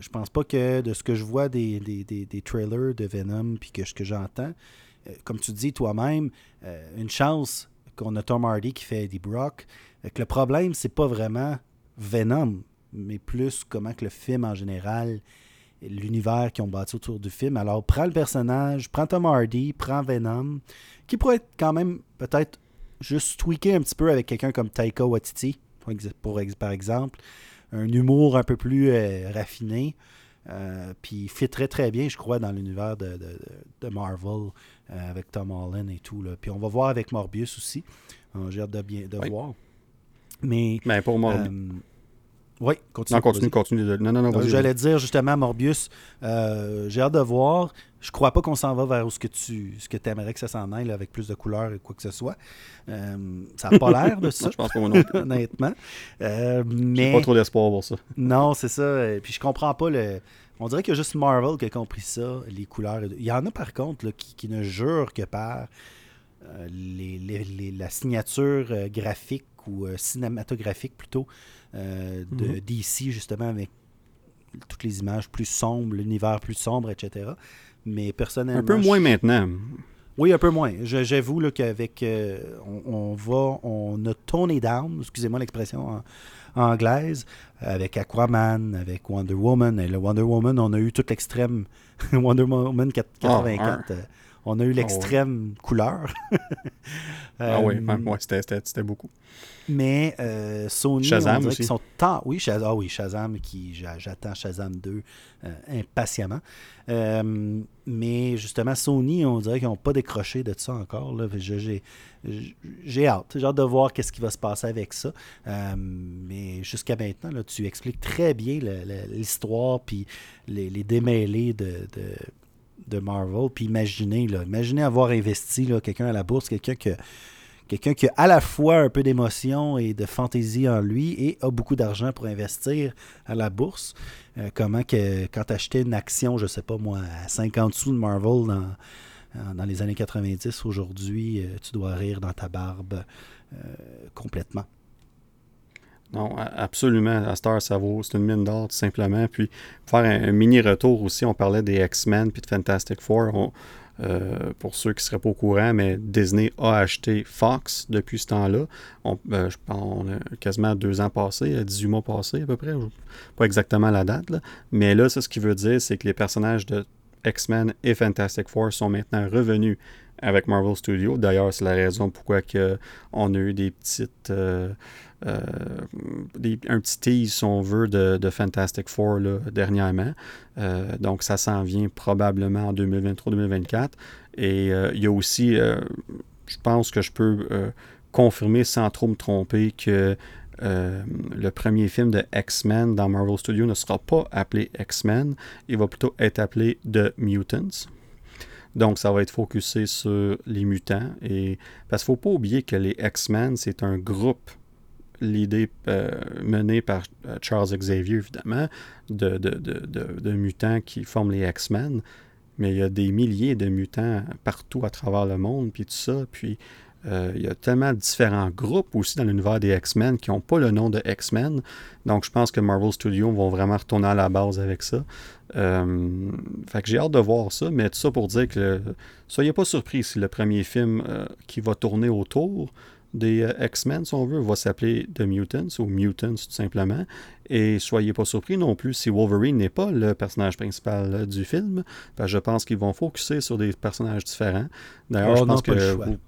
Je pense pas que de ce que je vois des, des, trailers de Venom puis que ce que j'entends, comme tu dis toi-même, une chance qu'on a Tom Hardy qui fait Eddie Brock, le problème, c'est pas vraiment Venom, mais plus comment que le film en général, l'univers qu'ils ont bâti autour du film. Alors, prends le personnage, prends Tom Hardy, prends Venom, qui pourrait être quand même peut-être juste tweaké un petit peu avec quelqu'un comme Taika Waititi, pour, par exemple. Un humour un peu plus euh, raffiné. Euh, puis il fit très très bien, je crois, dans l'univers de, Marvel euh, avec Tom Holland et tout. Là. Puis on va voir avec Morbius aussi. J'ai hâte de, bien, de voir. Mais. Ben, pour Morbius. Euh, oui, continue. Non, continue, continue. Non, non, non. J'allais dire justement, Morbius, euh, j'ai hâte de voir. Je crois pas qu'on s'en va vers où ce que tu ce que aimerais que ça s'en aille avec plus de couleurs et quoi que ce soit. Euh, ça n'a pas l'air de ça. je pense pas moi non plus. honnêtement. Euh, mais pas trop d'espoir pour ça. non, c'est ça. Et puis je comprends pas le. On dirait qu'il y a juste Marvel qui a compris ça, les couleurs. Il y en a par contre là, qui, qui, ne jurent que par euh, les, les, la signature euh, graphique ou cinématographique plutôt de mm-hmm. DC justement avec toutes les images plus sombres, l'univers plus sombre, etc. Mais personnellement. Un peu moins maintenant. Oui, un peu moins. J'avoue qu'avec. Euh, on, va. On a toné down, excusez-moi l'expression anglaise, avec Aquaman, avec Wonder Woman. Et le Wonder Woman, on a eu tout l'extrême. Wonder Woman 84 on a eu ah l'extrême couleur. ah oui, euh, c'était beaucoup. Mais euh, Sony, Shazam on sont tant... Oui, Shazam, ah oui, Shazam, qui j'attends Shazam 2 euh, impatiemment. mais justement, Sony, on dirait qu'ils n'ont pas décroché de ça encore. J'ai hâte. J'ai hâte de voir qu'est-ce qui va se passer avec ça. mais jusqu'à maintenant, là, tu expliques très bien l'histoire puis les, les démêlés de de Marvel. Puis imaginez, là, imaginez avoir investi quelqu'un à la bourse, quelqu'un quelqu'un qui a à la fois un peu d'émotion et de fantaisie en lui et a beaucoup d'argent pour investir à la bourse. Euh, comment que quand tu achetais une action, je sais pas moi, à 50 sous de Marvel dans, dans les années 90, aujourd'hui, euh, tu dois rire dans ta barbe euh, complètement. Non, absolument. À Star, ça vaut. C'est une mine d'or, tout simplement. Puis, faire un, mini retour aussi, on parlait des X-Men puis de Fantastic Four. Euh, pour ceux qui ne seraient pas au courant, mais Disney a acheté Fox depuis ce temps-là. On, euh, on a quasiment deux ans passés, 18 mois passés à peu près. Pas exactement la date. Là. Mais là, ça, ce qui veut dire, c'est que les personnages de X-Men et Fantastic Four sont maintenant revenus avec Marvel Studios. D'ailleurs, c'est la raison pourquoi que on a eu des petites. Euh, euh, un petit tease, si on veut, de, Fantastic Four dernièrement. Euh, donc, ça s'en vient probablement en 2023-2024. Et euh, il y a aussi, je pense que je peux confirmer sans trop me tromper que le premier film de X-Men dans Marvel Studios ne sera pas appelé X-Men, il va plutôt être appelé The Mutants. Donc, ça va être focusé sur les mutants. Et, parce qu'il ne faut pas oublier que les X-Men, c'est un groupe l'idée euh, menée par euh, Charles Xavier, évidemment, de, de, mutants qui forment les X-Men. Mais il y a des milliers de mutants partout à travers le monde, puis tout ça. Puis euh, il y a tellement de différents groupes aussi dans l'univers des X-Men qui n'ont pas le nom de X-Men. Donc je pense que Marvel Studios vont vraiment retourner à la base avec ça. fait que j'ai hâte de voir ça, mais tout ça pour dire que soyez pas surpris si le premier film qui va tourner autour des euh, X-Men, si on veut, va s'appeler The Mutants ou Mutants tout simplement. Et soyez pas surpris non plus si Wolverine n'est pas le personnage principal euh, du film. Parce je pense qu'ils vont focuser sur des personnages différents. D'ailleurs, je pense que.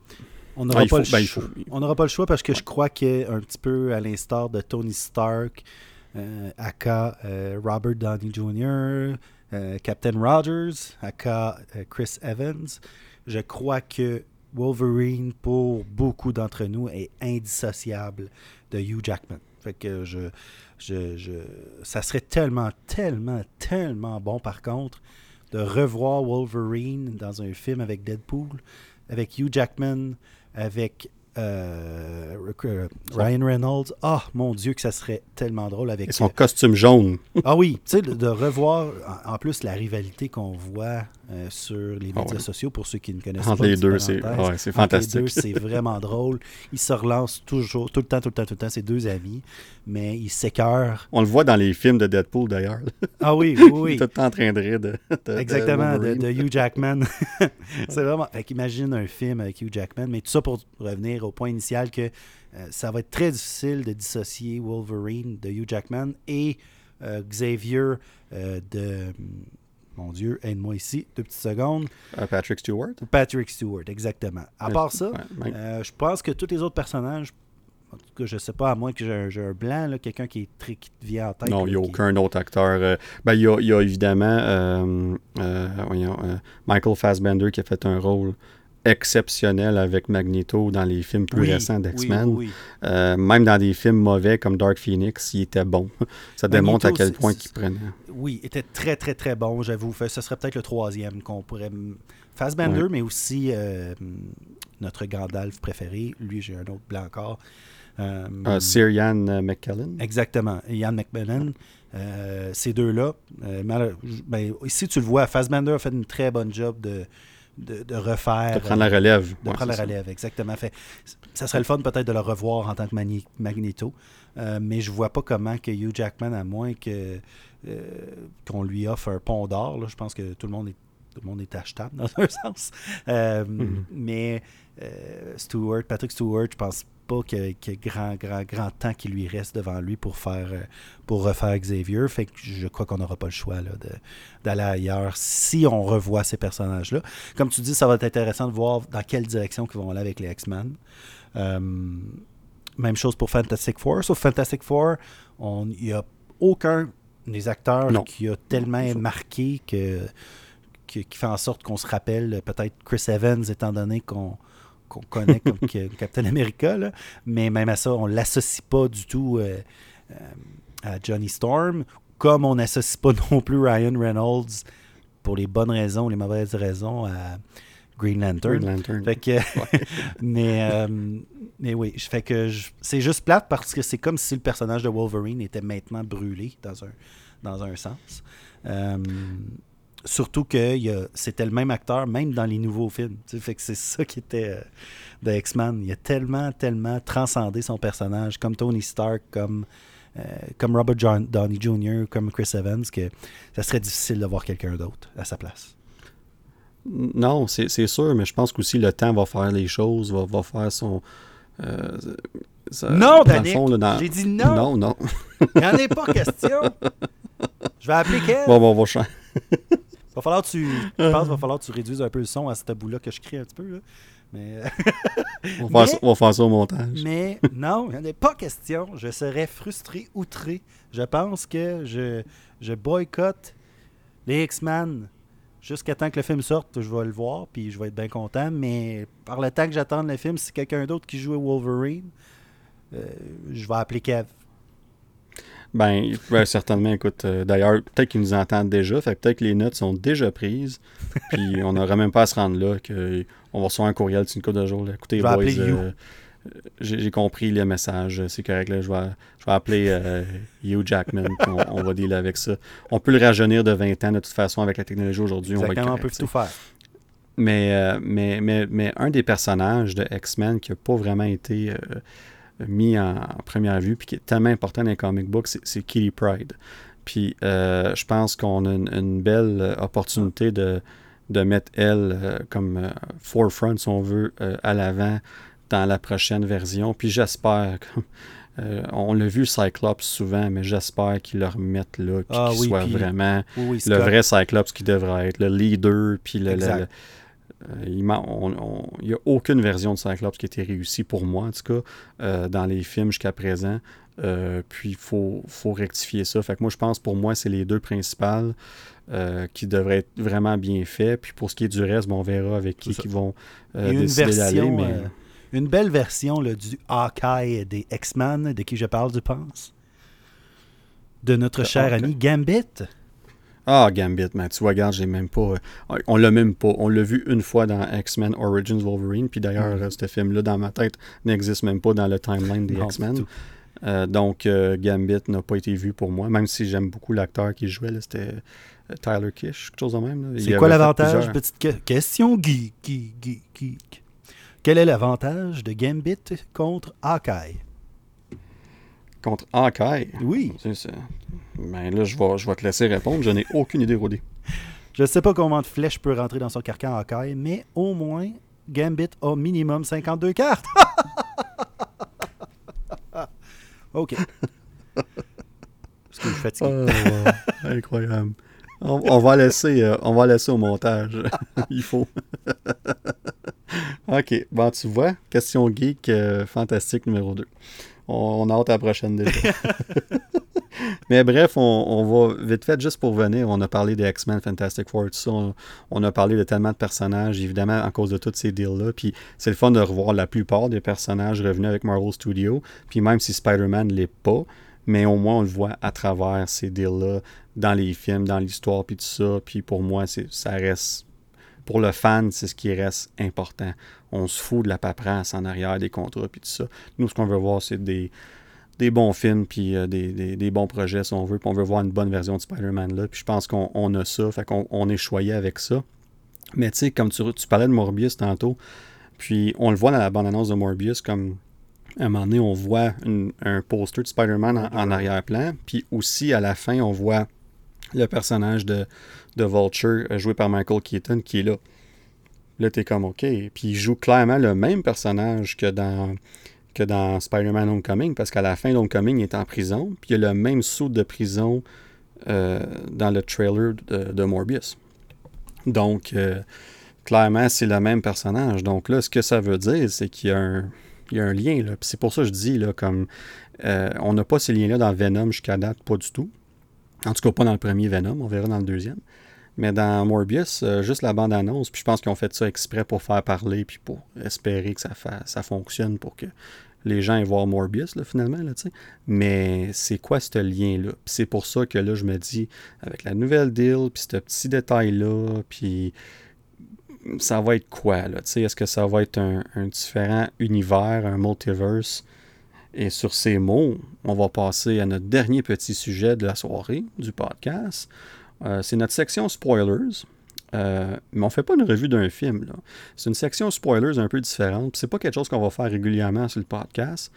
On n'aura pas, ben, pas, le choix parce que je crois qu'un petit peu à l'instar de Tony Stark, euh, aka Robert Downey Jr., Captain Rogers, aka Chris Evans, je crois que Wolverine, pour beaucoup d'entre nous, est indissociable de Hugh Jackman. Fait que je, je, ça serait tellement, tellement, tellement bon, par contre, de revoir Wolverine dans un film avec Deadpool, avec Hugh Jackman, avec euh, Ryan Reynolds. Ah, mon Dieu, que ça serait tellement drôle avec. Et son costume jaune. ah oui, tu sais, de, revoir en, plus la rivalité qu'on voit euh, sur les ah médias sociaux pour ceux qui ne connaissent Entre pas. les deux, c'est fantastique. les deux, c'est vraiment drôle. Ils se relancent toujours, tout le temps, tout le temps, tout le temps, ces deux amis, mais ils s'écœurent. On le voit dans les films de Deadpool d'ailleurs. Ah oui, oui, oui. tout le temps en train de rire de. Exactement, de, Hugh Jackman. c'est vraiment. Fait qu'imagine un film avec Hugh Jackman, mais tout ça pour revenir au point initial que euh, ça va être très difficile de dissocier Wolverine de Hugh Jackman et euh, Xavier de mon Dieu, aide-moi ici, deux petites secondes. Euh, Patrick Stewart? Patrick Stewart, exactement. À part ça, euh, je pense que tous les autres personnages, en tout cas, je sais pas, à moins que j'ai un, blanc, quelqu'un qui, est très, qui te vient en tête. Non, il n'y a aucun autre acteur. Euh, ben, il, y a, y a, évidemment Michael Fassbender qui a fait un rôle exceptionnel avec Magneto dans les films plus Oui, récents d'X-Men. oui, oui. Euh, même dans des films mauvais comme Dark Phoenix, il était bon. Ça démontre à quel point qu'il prenait. Oui, était très, très, très bon, j'avoue. Ce serait peut-être le troisième qu'on pourrait. Fassbender, mais aussi euh, notre Gandalf préféré. Lui, j'ai un autre blanc encore. Euh, Euh, Sir Ian euh, McKellen? Exactement. Ian. Euh, ces deux-là, ben, ici tu le vois, Fassbender a fait une très bonne job de, de, de refaire. De prendre la relève. De Ouais, prendre la ça. relève, exactement. Fait, ça serait le fun peut-être de le revoir en tant que Magneto, Euh, mais je vois pas comment que Hugh Jackman, à moins que euh, qu'on lui offre un pont d'or, là, je pense que tout le monde est tout le monde est achetable dans un sens. Euh, Mhm. Mais euh, Stewart, Patrick Stewart, je pense pas a grand, grand, grand temps qui lui reste devant lui pour faire euh, pour refaire Xavier. Fait que je crois qu'on n'aura pas le choix d'aller ailleurs si on revoit ces personnages-là. Comme tu dis, ça va être intéressant de voir dans quelle direction ils vont aller avec les X-Men. Euh, même chose pour Fantastic Four. Sauf Fantastic Four, il n'y a aucun des acteurs Non. qui a tellement marqué que, que- qui fait en sorte qu'on se rappelle peut-être Chris Evans, étant donné qu'on qu'on connaît comme Captain America. là. Mais même à ça, on ne l'associe pas du tout euh, euh, à Johnny Storm, comme on n'associe pas non plus Ryan Reynolds pour les bonnes raisons, les mauvaises raisons à Green Lantern. Green Lantern. Fait que, mais, euh, mais oui, je fais que c'est juste plate parce que c'est comme si le personnage de Wolverine était maintenant brûlé dans un, dans un sens. Surtout que il y a- c'était le même acteur, même dans les nouveaux films. Tu sais, fait que c'est ça qui était euh, de X-Men. Il a tellement, tellement transcendé son personnage, comme Tony Stark, comme, euh, comme Robert John- Downey Jr., comme Chris Evans, que ça serait difficile de voir quelqu'un d'autre à sa place. Non, c'est c'est sûr, mais je pense qu'aussi le temps va faire les choses, va, va faire son. euh, ça- non, Danick! dans- J'ai dit non! Non, non. Il n'y en est pas question! Je vais appeler Kev. Bon, bon, on va changer. Va falloir tu, je pense qu'il va falloir que tu réduises un peu le son à ce bout-là que je crie un petit peu. là. Mais, On va, faire Mais- ça, on va faire ça au montage. mais non, il n'y en est pas question. Je serais frustré, outré. Je pense que je, je boycotte les X-Men jusqu'à temps que le film sorte. Je vais le voir, puis je vais être bien content. Mais par le temps que j'attends le film, si quelqu'un d'autre qui joue Wolverine, euh, je vais appeler Kev. Ben, ben, certainement, écoute, euh, d'ailleurs, peut-être qu'ils nous entendent déjà, fait peut-être que les notes sont déjà prises, puis on n'aurait même pas à se rendre là, que on va recevoir un courriel d'une couple de jours. là. Écoutez, boys, euh, j'ai compris le message, c'est correct, là, je, vais, je vais appeler euh, Hugh Jackman, puis on, on va dealer avec ça. On peut le rajeunir de 20 ans, de toute façon, avec la technologie aujourd'hui, on va on peut tout faire. mais, euh, mais, mais, mais un des personnages de X-Men qui n'a pas vraiment été euh, mis en, en première vue, puis qui est tellement important dans les comic books, c'est- Kitty Pride. Puis euh, je pense qu'on a une, une belle euh, opportunité de, de mettre elle euh, comme euh, forefront, si on veut, à l'avant dans la prochaine version. Puis j'espère, on l'a vu Cyclops souvent, mais j'espère qu'ils le remettent là, puis Ah qu'il oui, soit puis vraiment Oui, oui, le vrai Cyclops qui devrait être, le leader, puis le, le- Exact. le- il on- il n'y a aucune version de Cyclops qui a été réussie pour moi, en tout cas, euh, dans les films jusqu'à présent. Euh, puis il faut, faut rectifier ça. Fait que moi, je pense pour moi, c'est les deux principales euh, qui devraient être vraiment bien faits. Puis pour ce qui est du reste, bon, on verra avec qui, qui vont euh, une décider d'aller. Mais... euh, une belle version là, du Hawkeye des X-Men, de qui je parle, tu penses? De notre cher ami Gambit? Ah, Gambit, mais tu vois, regarde, j'ai même pas. euh, on l'a même pas. On l'a vu une fois dans X-Men Origins Wolverine. Puis d'ailleurs, Mhm. euh, ce film-là, dans ma tête, n'existe même pas dans le timeline des X-Men. Euh, donc, euh, Gambit n'a pas été vu pour moi, même si j'aime beaucoup l'acteur qui jouait. C'était Tyler Kish, quelque chose de même. C'est quoi l'avantage? Petite que- question geek, geek, geek, geek. Quel est l'avantage de Gambit contre Hawkeye? Contre Hawkeye. Oui. C'est ça. Ben là, je vais, je vais te laisser répondre. Je n'ai aucune idée, Rodé. Je ne sais pas combien de flèches peut rentrer dans son carcan Hawkeye, mais au moins, Gambit a minimum 52 cartes. OK. Parce que je suis fatigué. Oh, incroyable. On, on va laisser, euh, on va laisser au montage. Il faut. ok. Bon, tu vois, question geek euh, fantastique numéro 2. On, a hâte à la prochaine déjà. Mais bref, on, va vite fait, juste pour venir, on a parlé des X-Men, Fantastic Four, tout ça. On, a parlé de tellement de personnages, évidemment, en cause de tous ces deals-là. Puis c'est le fun de revoir la plupart des personnages revenus avec Marvel Studios. Puis même si Spider-Man ne l'est pas, mais au moins on le voit à travers ces deals-là, dans les films, dans l'histoire, puis tout ça. Puis pour moi, ça reste. Pour le fan, c'est ce qui reste important. On se fout de la paperasse en arrière des contrats, puis tout ça. Nous, ce qu'on veut voir, c'est des des bons films, puis euh, des, bons projets, si on veut, puis on veut voir une bonne version de Spider-Man là. Puis je pense qu'on a ça, fait qu'on on est choyé avec ça. Mais tu sais, comme tu, parlais de Morbius tantôt, puis on le voit dans la bande-annonce de Morbius, comme à un moment donné, on voit un poster de Spider-Man en, arrière-plan, puis aussi à la fin, on voit le personnage de, de Vulture, euh, joué par Michael Keaton, qui est là. Là, t'es comme, OK. Puis il joue clairement le même personnage que dans que dans Spider-Man Homecoming, parce qu'à la fin, Homecoming il est en prison, puis il y a le même saut de prison euh, dans le trailer de, Morbius. Donc, euh, clairement, c'est le même personnage. Donc là, ce que ça veut dire, c'est qu'il y a un, un lien. C'est pour ça que je dis, là, comme euh, on n'a pas ces liens-là dans Venom jusqu'à date, pas du tout. En tout cas, pas dans le premier Venom, on verra dans le deuxième. Mais dans Morbius, juste la bande-annonce, puis je pense qu'ils ont fait ça exprès pour faire parler, puis pour espérer que ça, ça fonctionne, pour que les gens aient voir Morbius, là, finalement. Là, Mais c'est quoi ce lien-là? c'est pour ça que là, je me dis, avec la nouvelle deal, puis ce petit détail-là, puis ça va être quoi? Là, Est-ce que ça va être un, différent univers, un multiverse? Et sur ces mots, on va passer à notre dernier petit sujet de la soirée du podcast. Euh, c'est notre section spoilers. Euh, mais on fait pas une revue d'un film. C'est une section spoilers un peu différente. C'est pas quelque chose qu'on va faire régulièrement sur le podcast.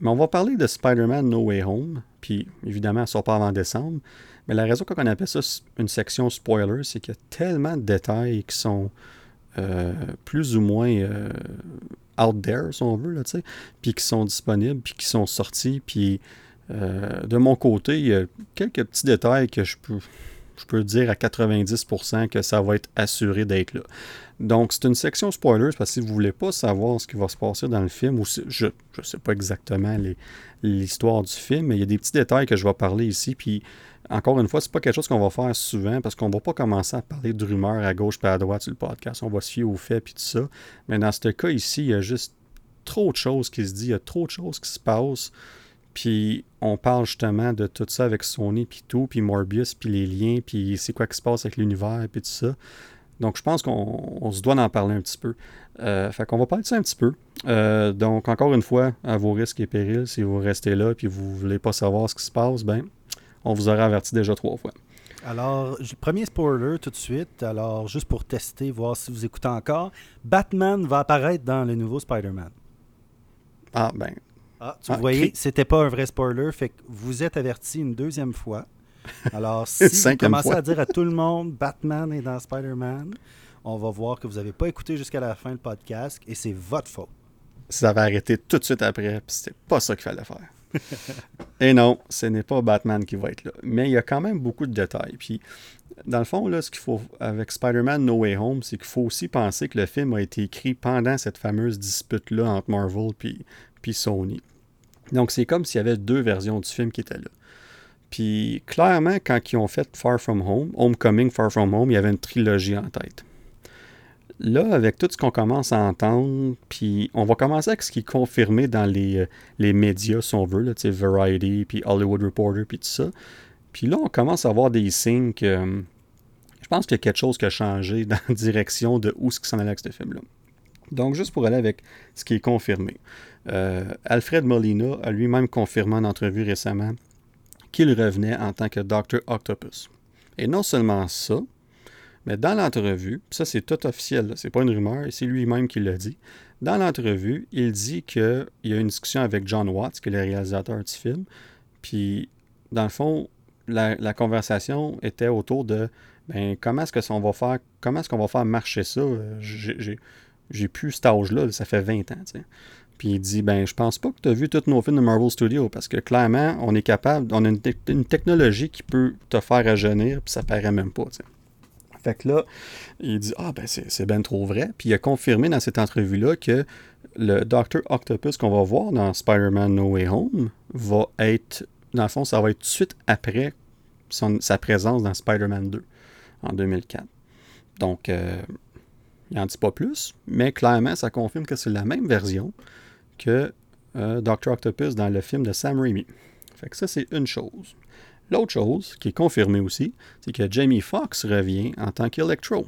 Mais on va parler de Spider-Man No Way Home. Puis évidemment, ça sort pas avant décembre. Mais la raison qu'on appelle ça une section spoilers, c'est qu'il y a tellement de détails qui sont euh, plus ou moins out there, si on veut, là, puis qui sont disponibles, puis qui sont sortis. Puis de mon côté, il y a quelques petits détails que je peux je peux dire à 90% que ça va être assuré d'être là. Donc, c'est une section spoilers parce que si vous ne voulez pas savoir ce qui va se passer dans le film, ou je ne sais pas exactement l'histoire du film, mais il y a des petits détails que je vais parler ici. Puis, encore une fois, c'est pas quelque chose qu'on va faire souvent parce qu'on ne va pas commencer à parler de rumeurs à gauche et à droite sur le podcast. On va se fier aux faits puis tout ça. Mais dans ce cas ici, il y a juste trop de choses qui se disent, il y a trop de choses qui se passent. Puis on parle justement de tout ça avec Sony, puis tout, puis Morbius, puis les liens, puis c'est quoi qui se passe avec l'univers, puis tout ça. Donc je pense qu'on se doit en parler un petit peu. Euh, fait qu'on va parler de ça un petit peu. Euh, donc encore une fois, à vos risques et périls, si vous restez là puis vous ne voulez pas savoir ce qui se passe, ben on vous aura averti déjà trois fois. Alors, premier spoiler tout de suite. Alors, juste pour tester, voir si vous écoutez encore, Batman va apparaître dans le nouveau Spider-Man. Ah, ben, ah, tu ah, voyez, c'était pas un vrai spoiler, fait que vous êtes averti une deuxième fois. Alors, si vous commencez à dire à tout le monde Batman est dans Spider-Man, on va voir que vous n'avez pas écouté jusqu'à la fin le podcast et c'est votre faute. Ça va arrêter tout de suite après, puis c'était pas ça qu'il fallait faire. et non, ce n'est pas Batman qui va être là. Mais il y a quand même beaucoup de détails. Puis, dans le fond, là, ce qu'il faut avec Spider-Man No Way Home, c'est qu'il faut aussi penser que le film a été écrit pendant cette fameuse dispute-là entre Marvel puis Sony. Donc, c'est comme s'il y avait deux versions du film qui étaient là. Puis, clairement, quand ils ont fait Far From Home, Homecoming, Far From Home, il y avait une trilogie en tête. Là, avec tout ce qu'on commence à entendre, puis on va commencer avec ce qui est confirmé dans les, euh, les médias, si on veut, là, Variety, puis Hollywood Reporter, puis tout ça. Puis là, on commence à avoir des signes que euh, je pense qu'il y a quelque chose qui a changé dans la direction de où ce qui s'en allait avec ce film-là. Donc, juste pour aller avec ce qui est confirmé. Euh, Alfred Molina a lui-même confirmé en entrevue récemment qu'il revenait en tant que Dr. Octopus. Et non seulement ça, mais dans l'entrevue, ça c'est tout officiel, c'est pas une rumeur, c'est lui-même qui l'a dit. Dans l'entrevue, il dit qu'il y a une discussion avec John Watts, qui est le réalisateur du film. Puis, dans le fond, la, conversation était autour de ben, comment est-ce qu'on va faire, comment est-ce qu'on va faire marcher ça? J'ai j'ai plus cet âge-là, ça fait 20 ans. Puis il dit ben je pense pas que tu as vu tous nos films de Marvel Studios parce que clairement, on est capable, on a une, technologie qui peut te faire rajeunir, puis ça paraît même pas. Fait que là, il dit Ah, ben c'est bien trop vrai. Puis il a confirmé dans cette entrevue-là que le Dr. Octopus qu'on va voir dans Spider-Man No Way Home va être, dans le fond, ça va être tout de suite après sa présence dans Spider-Man 2 en 2004. Donc, euh, il n'en dit pas plus, mais clairement, ça confirme que c'est la même version que euh, Dr. Octopus dans le film de Sam Raimi. Fait que ça, c'est une chose. L'autre chose qui est confirmée aussi, c'est que Jamie Foxx revient en tant qu'Electro.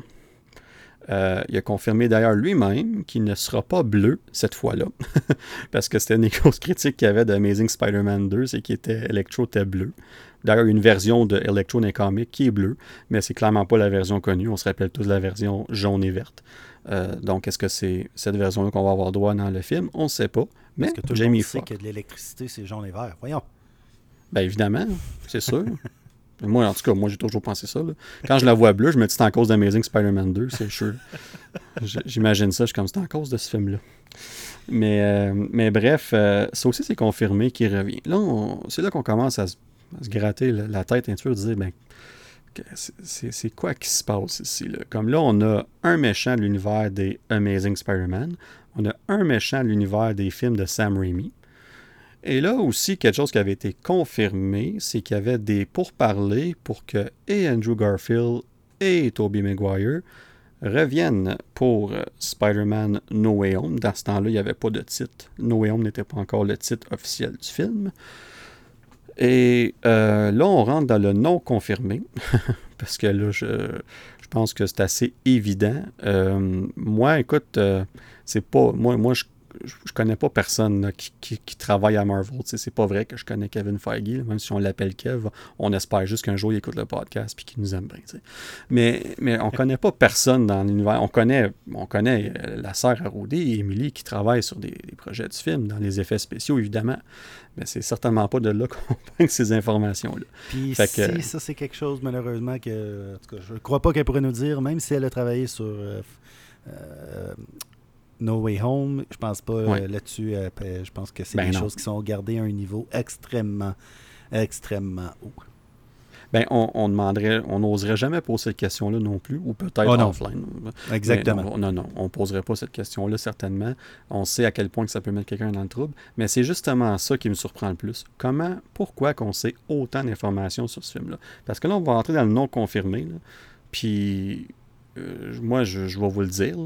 Euh, il a confirmé d'ailleurs lui-même qu'il ne sera pas bleu cette fois-là. Parce que c'était une grosse critique qu'il y avait d'Amazing Spider-Man 2, c'est qu'Electro Electro était bleu. D'ailleurs, une version de Electro dans qui est bleu, mais c'est clairement pas la version connue. On se rappelle tous la version jaune et verte. Euh, donc, est-ce que c'est cette version-là qu'on va avoir droit dans le film? On ne sait pas. Mais que tout Jamie sait que de l'électricité, c'est jaune et vert. Voyons. Bien évidemment, c'est sûr. moi, en tout cas, moi, j'ai toujours pensé ça. Quand je la vois bleue, je me dis c'est en cause d'Amazing Spider-Man 2, c'est sûr. J'imagine ça, je suis comme c'est en cause de ce film-là. Mais, euh, mais bref, euh, ça aussi, c'est confirmé qu'il revient. Là, c'est là qu'on commence à se, gratter la, tête un peu, dire ben, c'est quoi qui se passe ici? Comme là, on a un méchant de l'univers des Amazing Spider-Man, on a un méchant de l'univers des films de Sam Raimi, et là aussi, quelque chose qui avait été confirmé, c'est qu'il y avait des pourparlers pour que et Andrew Garfield et Tobey Maguire reviennent pour Spider-Man No Way Home. Dans ce temps-là, il n'y avait pas de titre. No Way Home n'était pas encore le titre officiel du film. Et euh, là, on rentre dans le non confirmé, parce que là, je, pense que c'est assez évident. Euh, moi, écoute, euh, c'est pas. Moi, moi je je, connais pas personne qui, travaille à Marvel. C'est pas vrai que je connais Kevin Feige, même si on l'appelle Kev. On espère juste qu'un jour il écoute le podcast et qu'il nous aime bien. Mais, mais on connaît pas personne dans l'univers. On connaît, on connaît euh, la sœur Arrodé et Emily qui travaillent sur des, projets du film, dans les effets spéciaux, évidemment. Mais c'est certainement pas de là qu'on prend ces informations-là. Puis si ça, c'est quelque chose, malheureusement, que en tout cas, je ne crois pas qu'elle pourrait nous dire, même si elle a travaillé sur. Euh, euh, No Way Home, je pense pas euh, là-dessus. Euh, je pense que c'est ben des choses qui sont gardées à un niveau extrêmement, extrêmement haut. Ben, on, demanderait, on n'oserait jamais poser cette question-là non plus, ou peut-être oh offline. Exactement. non, non, on ne poserait pas cette question-là, certainement. On sait à quel point que ça peut mettre quelqu'un dans le trouble, mais c'est justement ça qui me surprend le plus. Comment, pourquoi qu'on sait autant d'informations sur ce film-là? Parce que là, on va entrer dans le non confirmé, puis moi, je, vais vous le dire,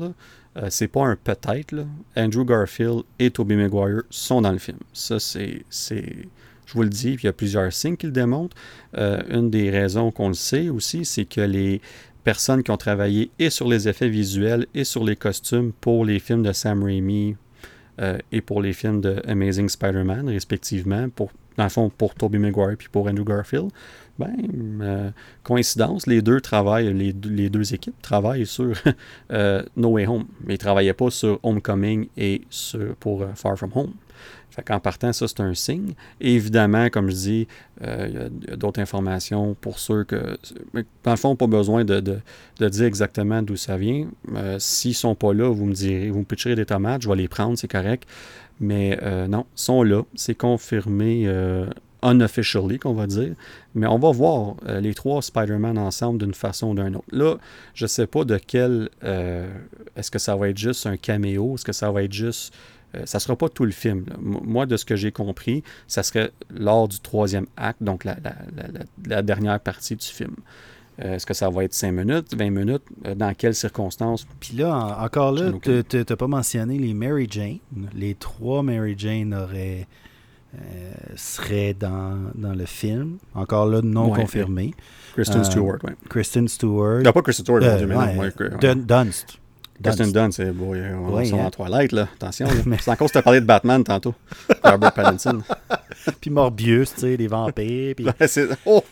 euh, c'est pas un peut-être. Andrew Garfield et Tobey Maguire sont dans le film. Ça, c'est. Je vous le dis, puis il y a plusieurs signes qui le démontrent. Euh, une des raisons qu'on le sait aussi, c'est que les personnes qui ont travaillé et sur les effets visuels et sur les costumes pour les films de Sam Raimi euh, et pour les films de Amazing Spider-Man, respectivement, dans le fond, pour Tobey Maguire puis pour Andrew Garfield, euh, coïncidence, les deux travaillent, les, deux équipes travaillent sur euh, No Way Home, mais ils ne travaillaient pas sur Homecoming et pour euh, Far From Home. Fait partant, ça, c'est un signe. évidemment, comme je dis, il y a, d'autres informations pour ceux que. Dans le fond, pas besoin de, dire exactement d'où ça vient. S'ils ne sont pas là, vous me direz, vous me pitcherez des tomates, je vais les prendre, c'est correct. Mais non, ils sont là. C'est confirmé unofficially, qu'on va dire. Mais on va voir euh, les trois Spider-Man ensemble d'une façon ou d'une autre. Là, je ne sais pas de quel. Euh, est-ce que ça va être juste un caméo Est-ce que ça va être juste. Euh, ça ne sera pas tout le film. Moi, de ce que j'ai compris, ça serait lors du troisième acte, donc la, la, dernière partie du film. Est-ce que ça va être 5 minutes, 20 minutes? Dans quelles circonstances? Puis là, encore là, tu n'as pas mentionné les Mary Jane. Les trois Mary Jane auraient serait dans, dans, le film. Encore là, non confirmé. Kristen euh, Stewart, oui. Kristen Stewart. Non, pas Kristen Stewart, euh, ouais, Dunst. Kristen Dunst, c'est beau. On sont hein. en toilette, là. Attention. C'est encore si tu as parlé de Batman tantôt. Robert Pattinson. puis Morbius, tu sais, les vampires. Puis... oh.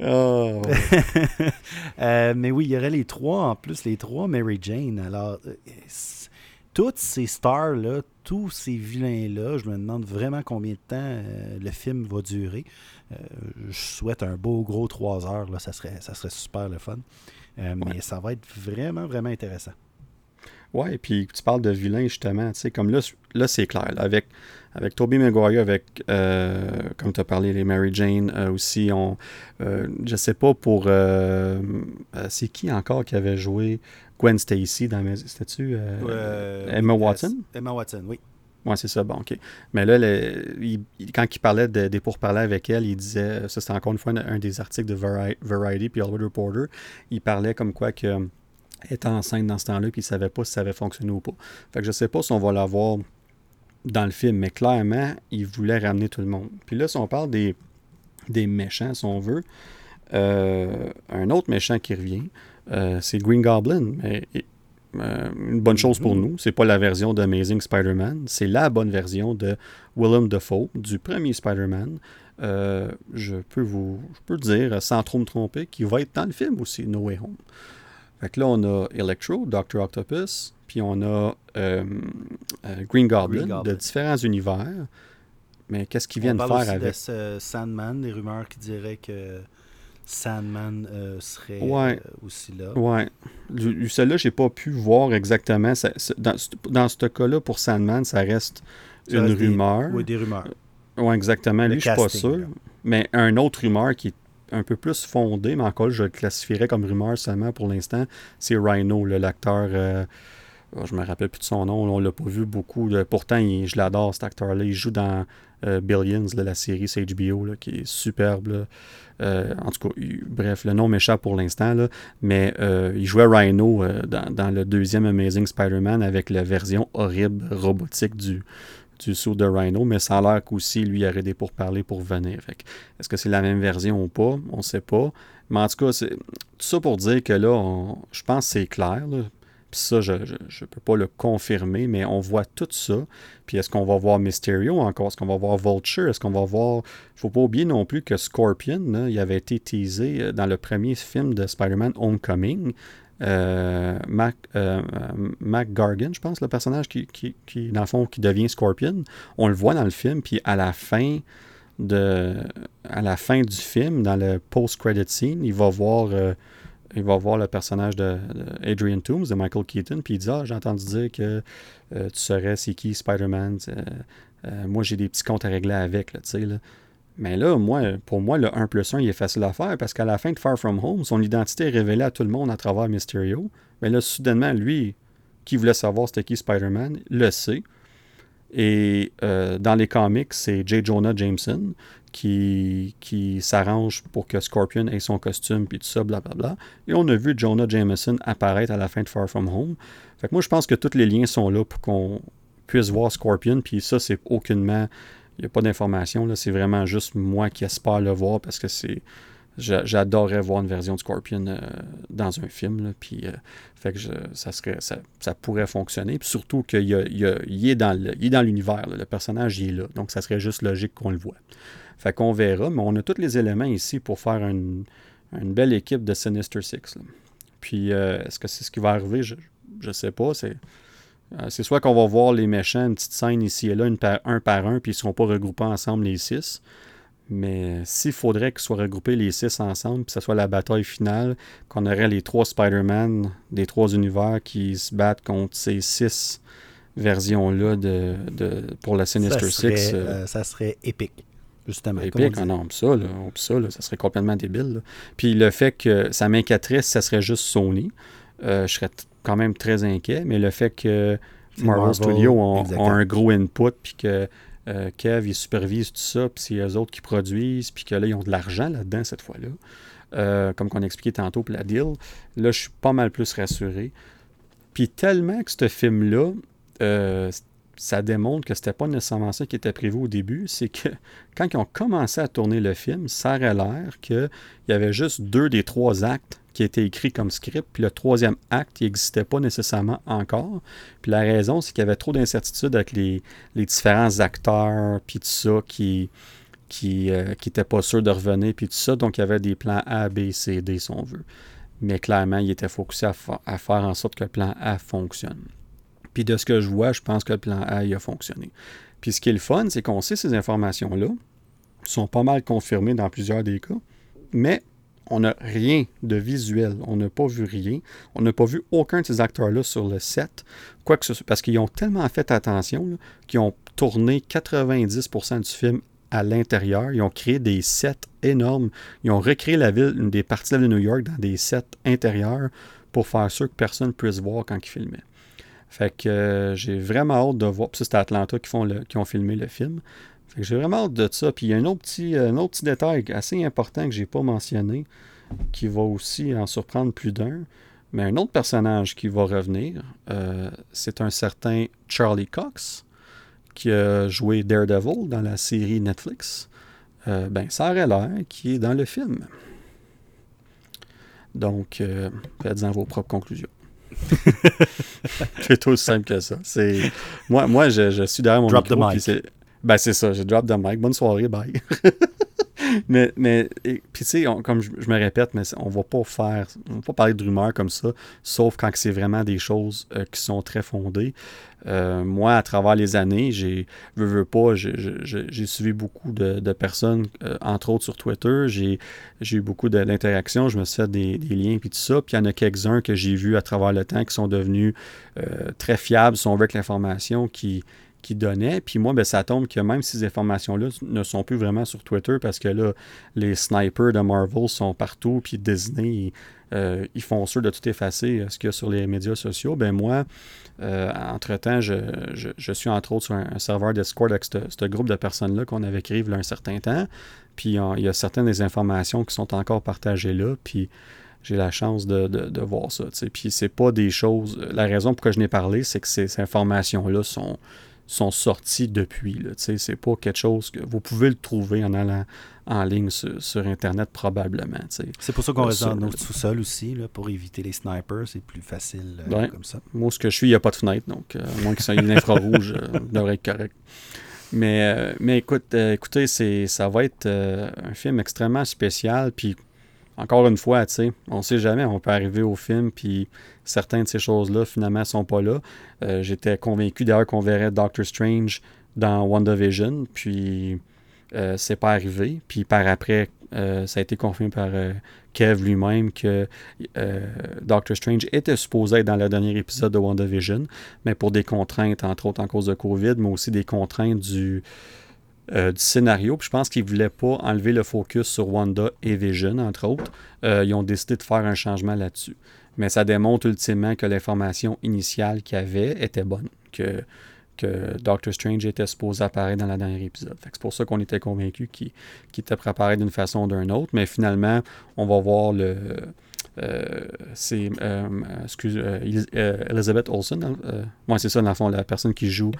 oh. mais oui, il y aurait les trois en plus, les trois Mary Jane. Alors, toutes ces stars-là, tous ces vilains-là, je me demande vraiment combien de temps euh, le film va durer. Euh, je souhaite un beau gros trois heures, là, ça, serait, ça serait super le fun. Euh, mais ça va être vraiment, vraiment intéressant. Ouais, et puis tu parles de vilain, justement. Tu sais, comme là, là c'est clair. avec, avec Tobey Maguire, avec, comme tu as parlé, les Mary Jane aussi, on, je sais pas pour. c'est qui encore qui avait joué Gwen Stacy dans mes. C'était-tu Emma Watson? Emma Watson, oui. Oui, c'est ça, bon, OK. Mais là, quand il parlait des pourparlers avec elle, il disait, ça c'était encore une fois un, des articles de Variety puis Hollywood Reporter, il parlait comme quoi que était enceinte dans ce temps-là, puis il ne savait pas si ça avait fonctionné ou pas. Fait que je ne sais pas si on va l'avoir dans le film, mais clairement, il voulait ramener tout le monde. Puis là, si on parle des, des méchants, si on veut, euh, un autre méchant qui revient, euh, c'est Green Goblin. Mais, euh, une bonne chose pour mhm. nous, c'est pas la version d'Amazing Spider-Man, c'est la bonne version de Willem Dafoe, du premier Spider-Man. je peux vous je peux dire, sans trop me tromper, qu'il va être dans le film aussi, No Way Home. Fait que là, on a Electro, Doctor Octopus, puis on a euh, euh, Green, Goblin, de différents univers. Mais qu'est-ce qu'ils viennent faire avec? de Sandman, des rumeurs qui diraient que Sandman euh, serait aussi là. Ouais. Celui-là, j'ai pas pu voir exactement. dans, ce cas-là, pour Sandman, ça reste une rumeur. oui, des rumeurs. Oui, exactement. Lui, je suis pas sûr. Mais un autre rumeur qui est un peu plus fondé, mais encore, je le classifierais comme rumeur seulement pour l'instant, c'est Rhino, l'acteur. Euh, oh, je me rappelle plus de son nom, on l'a pas vu beaucoup. pourtant, je l'adore, cet acteur-là. Il joue dans euh, Billions, la série HBO, qui est superbe. Euh, en tout cas, bref, le nom m'échappe pour l'instant, mais il jouait Rhino dans, le deuxième Amazing Spider-Man avec la version horrible robotique du, saut de Rhino, mais ça a l'air qu'aussi, lui, il aurait des pourparlers pour venir. Est-ce que c'est la même version ou pas? On ne sait pas. Mais en tout cas, c'est tout ça pour dire que là, je pense que c'est clair. Ça, je ne peux pas le confirmer, mais on voit tout ça. Puis est-ce qu'on va voir Mysterio encore? Est-ce qu'on va voir Vulture? Est-ce qu'on va voir... Il faut pas oublier non plus que Scorpion, il avait été teasé euh, dans le premier film de Spider-Man Homecoming. Euh, Mac, euh, Mac, Gargan, je pense, le personnage qui, qui, qui, dans le fond, qui devient Scorpion. On le voit dans le film, puis à la fin de à la fin du film, dans le post-credit scene, il va voir il va voir le personnage de, Adrian Toomes, de Michael Keaton, puis il dit Ah, j'ai entendu dire que tu serais c'est qui Spider-Man. moi j'ai des petits comptes à régler avec, tu sais. Là. Mais là, moi, pour moi, le 1 plus 1, il est facile à faire parce qu'à la fin de Far From Home, son identité est révélée à tout le monde à travers Mysterio. Mais là, soudainement, lui, qui voulait savoir c'était qui Spider-Man, le sait. Et euh, dans les comics, c'est J. Jonah Jameson qui, s'arrange pour que Scorpion ait son costume, puis tout ça, blablabla. Et on a vu Jonah Jameson apparaître à la fin de Far From Home. Fait que moi, je pense que tous les liens sont là pour qu'on puisse voir Scorpion, puis ça, c'est aucunement il n'y a pas d'information. C'est vraiment juste moi qui espère le voir parce que c'est. J'adorerais voir une version de Scorpion euh, dans un film. puis, euh, fait que ça, serait, ça, pourrait fonctionner. Puis surtout qu'il est dans l'univers. Le personnage il est là. Donc, ça serait juste logique qu'on le voit. Fait qu'on verra. Mais on a tous les éléments ici pour faire une, belle équipe de Sinister Six. Puis, euh, est-ce que c'est ce qui va arriver? Je ne sais pas. C'est euh, c'est soit qu'on va voir les méchants, une petite scène ici et là, un par un, puis ils ne seront pas regroupés ensemble les six. Mais s'il faudrait qu'ils soient regroupés les six ensemble, puis que ce soit la bataille finale, qu'on aurait les trois Spider-Man des trois univers qui se battent contre ces six versions-là de, pour la Sinister Six. Euh, ça serait épique, justement. Non, ça, là, ça, ça serait complètement débile. Puis le fait que ça m'inquiéterait si ça serait juste Sony, je serais quand même très inquiet, mais le fait que Marvel, Studios ont, un gros input, puis que euh, Kev, il supervise tout ça, puis c'est eux autres qui produisent, puis que là, ils ont de l'argent là-dedans cette fois-là. Euh, comme qu'on a expliqué tantôt pour la deal, là, je suis pas mal plus rassuré. Puis tellement que ce film-là, euh, ça démontre que c'était pas nécessairement ça qui était prévu au début, c'est que quand ils ont commencé à tourner le film, ça aurait l'air qu'il y avait juste deux des trois actes qui était écrit comme script, puis le troisième acte, n'existait pas nécessairement encore. Puis la raison, c'est qu'il y avait trop d'incertitudes avec les, différents acteurs, puis tout ça, qui qui n'étaient euh, pas sûrs de revenir, puis tout ça. Donc, il y avait des plans A, B, C, D, si on veut. Mais clairement, il était focusé à, à faire en sorte que le plan A fonctionne. Puis de ce que je vois, je pense que le plan A, a fonctionné. Puis ce qui est le fun, c'est qu'on sait ces informations-là, sont pas mal confirmées dans plusieurs des cas, mais on n'a rien de visuel. On n'a pas vu rien. On n'a pas vu aucun de ces acteurs-là sur le set. Quoi que ce soit, parce qu'ils ont tellement fait attention qu'ils ont tourné 90% du film à l'intérieur. Ils ont créé des sets énormes. Ils ont recréé la ville, une des parties de New York dans des sets intérieurs pour faire sûr que personne puisse voir quand ils filmaient. Fait que euh, j'ai vraiment hâte de voir. Puis ça, c'était Atlanta qui, font le, qui ont filmé le film. Fait que j'ai vraiment hâte de ça. Puis il y a un autre petit, un autre petit détail assez important que j'ai pas mentionné qui va aussi en surprendre plus d'un. Mais un autre personnage qui va revenir, euh, c'est un certain Charlie Cox qui a joué Daredevil dans la série Netflix. Euh, ben, ça aurait l'air qui est dans le film. Donc, euh, faites-en vos propres conclusions. c'est aussi simple que ça. C'est moi, moi je, suis derrière mon drop micro. The mic. Ben c'est ça, j'ai drop the mic. Bonne soirée, bye. mais, mais puis tu sais, comme je, me répète, mais on va pas faire, on va pas parler de rumeurs comme ça, sauf quand c'est vraiment des choses euh, qui sont très fondées. Euh, moi, à travers les années, j'ai, veux, veux pas, j'ai suivi beaucoup de, personnes, euh, entre autres sur Twitter. J'ai eu beaucoup d'interactions, je me suis fait des, liens puis tout ça. Puis il y en a quelques-uns que j'ai vus à travers le temps qui sont devenus très fiables, si on veut, avec l'information qui, qui donnait. Puis moi, ben, ça tombe que même ces informations-là ne sont plus vraiment sur Twitter parce que là, les snipers de Marvel sont partout, puis Disney, euh, ils font sûr de tout effacer euh, ce qu'il y a sur les médias sociaux. Ben moi, euh, entre-temps, je, suis entre autres sur un, serveur Discord avec ce groupe de personnes-là qu'on avait créé il y a un certain temps. Puis il y a certaines des informations qui sont encore partagées là. Puis j'ai la chance de, de, voir ça. Puis c'est pas des choses. La raison pour laquelle je n'ai parlé, c'est que ces informations-là sont, sont sortis depuis. Ce n'est pas quelque chose que vous pouvez le trouver en allant en ligne sur, Internet probablement. C'est pour ça qu'on reste dans notre sous-sol aussi, là, pour éviter les snipers. C'est plus facile euh, comme ça. Moi, ce que je suis, il n'y a pas de fenêtre, donc euh, à moins y ait une infrarouge, euh, devrait être correct. Mais, mais écoute, écoutez, ça va être un film extrêmement spécial. Puis encore une fois, tu sais, on sait jamais, on peut arriver au film, puis certaines de ces choses-là, finalement, sont pas là. Euh, j'étais convaincu d'ailleurs qu'on verrait Doctor Strange dans WandaVision, puis euh, c'est pas arrivé. Puis par après, euh, ça a été confirmé par Kev lui-même que Doctor Strange était supposé être dans le dernier épisode de WandaVision, mais pour des contraintes, entre autres en cause de COVID, mais aussi des contraintes du euh, du scénario. Puis je pense qu'ils ne voulaient pas enlever le focus sur Wanda et Vision, entre autres. Euh, ils ont décidé de faire un changement là-dessus. Mais ça démontre ultimement que l'information initiale qu'il y avait était bonne, que, que Doctor Strange était supposé apparaître dans le dernier épisode. C'est pour ça qu'on était convaincus qu'il était préparé d'une façon ou d'une autre. Mais finalement, on va voir le, c'est euh, excuse, euh, Elizabeth Olsen, moi c'est ça dans le fond, la personne qui joue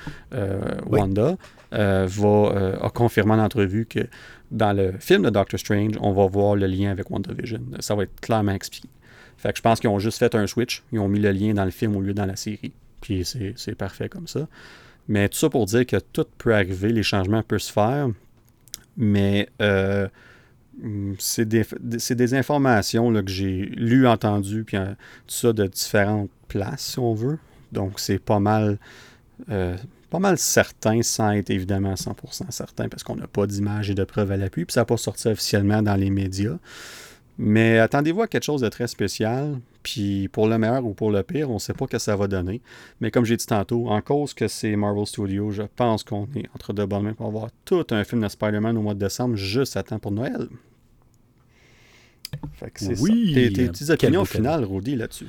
Wanda, va, a confirmé en entrevue que dans le film de Doctor Strange, on va voir le lien avec WandaVision. Ça va être clairement expliqué. Fait que je pense qu'ils ont juste fait un switch, ils ont mis le lien dans le film au lieu dans la série. Puis c'est parfait comme ça. Mais tout ça pour dire que tout peut arriver, les changements peuvent se faire, mais c'est des, informations que j'ai lues, entendues, puis euh, tout ça de différentes places, si on veut. Donc, c'est pas mal, euh, pas mal certain, sans être évidemment 100% certain, parce qu'on n'a pas d'image et de preuves à l'appui, puis ça n'a pas sorti officiellement dans les médias. Mais attendez-vous à quelque chose de très spécial, puis pour le meilleur ou pour le pire, on ne sait pas ce que ça va donner. Mais comme j'ai dit tantôt, en cause que c'est Marvel Studios, je pense qu'on est entre deux bonnes mains pour avoir tout un film de Spider-Man au mois de décembre, juste à temps pour Noël. Fait que c'est oui, Tes, tes petites opinions finales, Rudy, là-dessus?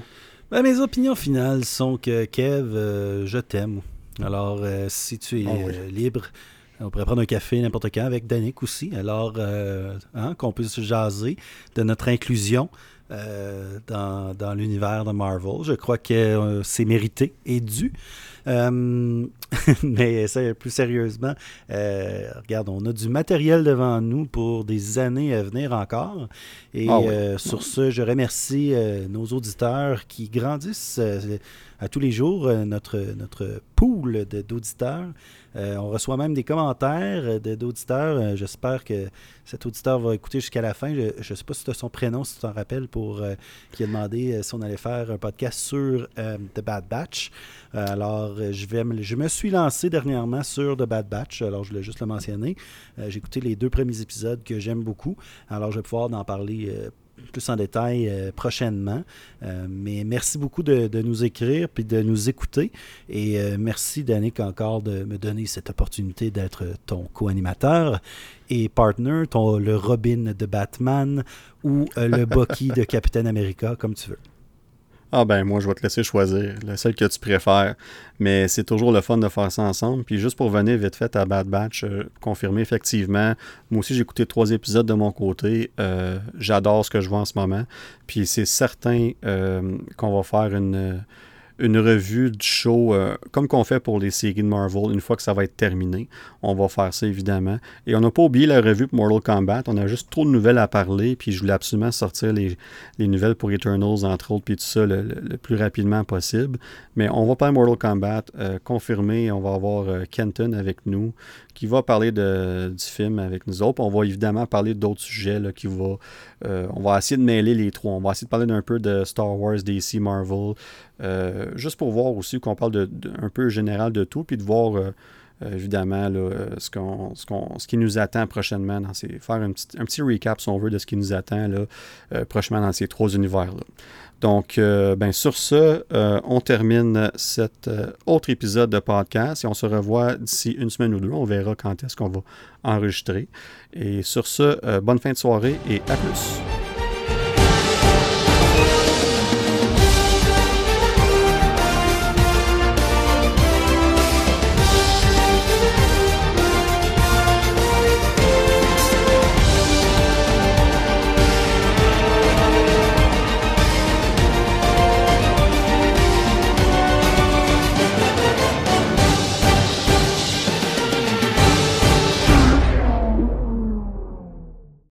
Ben, mes opinions finales sont que Kev, euh, je t'aime. Alors, euh, si tu es ah euh, libre, on pourrait prendre un café n'importe quand avec Danick aussi. Alors, hein, qu'on puisse jaser de notre inclusion euh, dans, dans l'univers de Marvel. Je crois que euh, c'est mérité et dû. Euh, mais ça, plus sérieusement, regarde, on a du matériel devant nous pour des années à venir encore. Et ah sur ce, je remercie nos auditeurs qui grandissent à tous les jours, notre, notre pool d'auditeurs. Euh, on reçoit même des commentaires euh, d'auditeurs. Euh, j'espère que cet auditeur va écouter jusqu'à la fin. Je ne sais pas si tu as son prénom, si tu t'en rappelles, pour qui a demandé si on allait faire un podcast sur The Bad Batch. alors, je, vais je me suis lancé dernièrement sur The Bad Batch. Alors, je voulais juste le mentionner. J'ai écouté les deux premiers épisodes que j'aime beaucoup. Alors, je vais pouvoir en parler plus en détail prochainement. mais merci beaucoup de, nous écrire puis de nous écouter. Et merci, Danick, encore de me donner cette opportunité d'être ton co-animateur et partner, ton, le Robin de Batman ou le Bucky de Captain America, comme tu veux. Ah ben moi je vais te laisser choisir, le seul que tu préfères. Mais c'est toujours le fun de faire ça ensemble. Puis juste pour venir vite fait à Bad Batch, euh, confirmer effectivement, moi aussi j'ai écouté trois épisodes de mon côté. Euh, j'adore ce que je vois en ce moment. Puis c'est certain euh, qu'on va faire une une revue du show, euh, comme qu'on fait pour les séries de Marvel, une fois que ça va être terminé. On va faire ça évidemment. Et on n'a pas oublié la revue pour Mortal Kombat. On a juste trop de nouvelles à parler, puis je voulais absolument sortir les, nouvelles pour Eternals, entre autres, puis tout ça le, plus rapidement possible. Mais on va parler Mortal Kombat, euh, confirmé. On va avoir euh, Kenton avec nous, qui va parler de, du film avec nous autres. On va évidemment parler d'autres sujets là, qui va, euh, on va essayer de mêler les trois. On va essayer de parler d'un peu de Star Wars, DC, Marvel, euh, juste pour voir aussi qu'on parle de, un peu général de tout, puis de voir euh, évidemment ce, qu'on, ce, qu'on, ce, qui nous attend prochainement dans ces, faire un petit, un petit recap si on veut de ce qui nous attend là, prochainement dans ces trois univers-là. Donc, euh, ben, sur ce, euh, on termine cet euh, autre épisode de podcast et on se revoit d'ici une semaine ou deux. On verra quand est-ce qu'on va enregistrer. Et sur ce, bonne fin de soirée et à plus.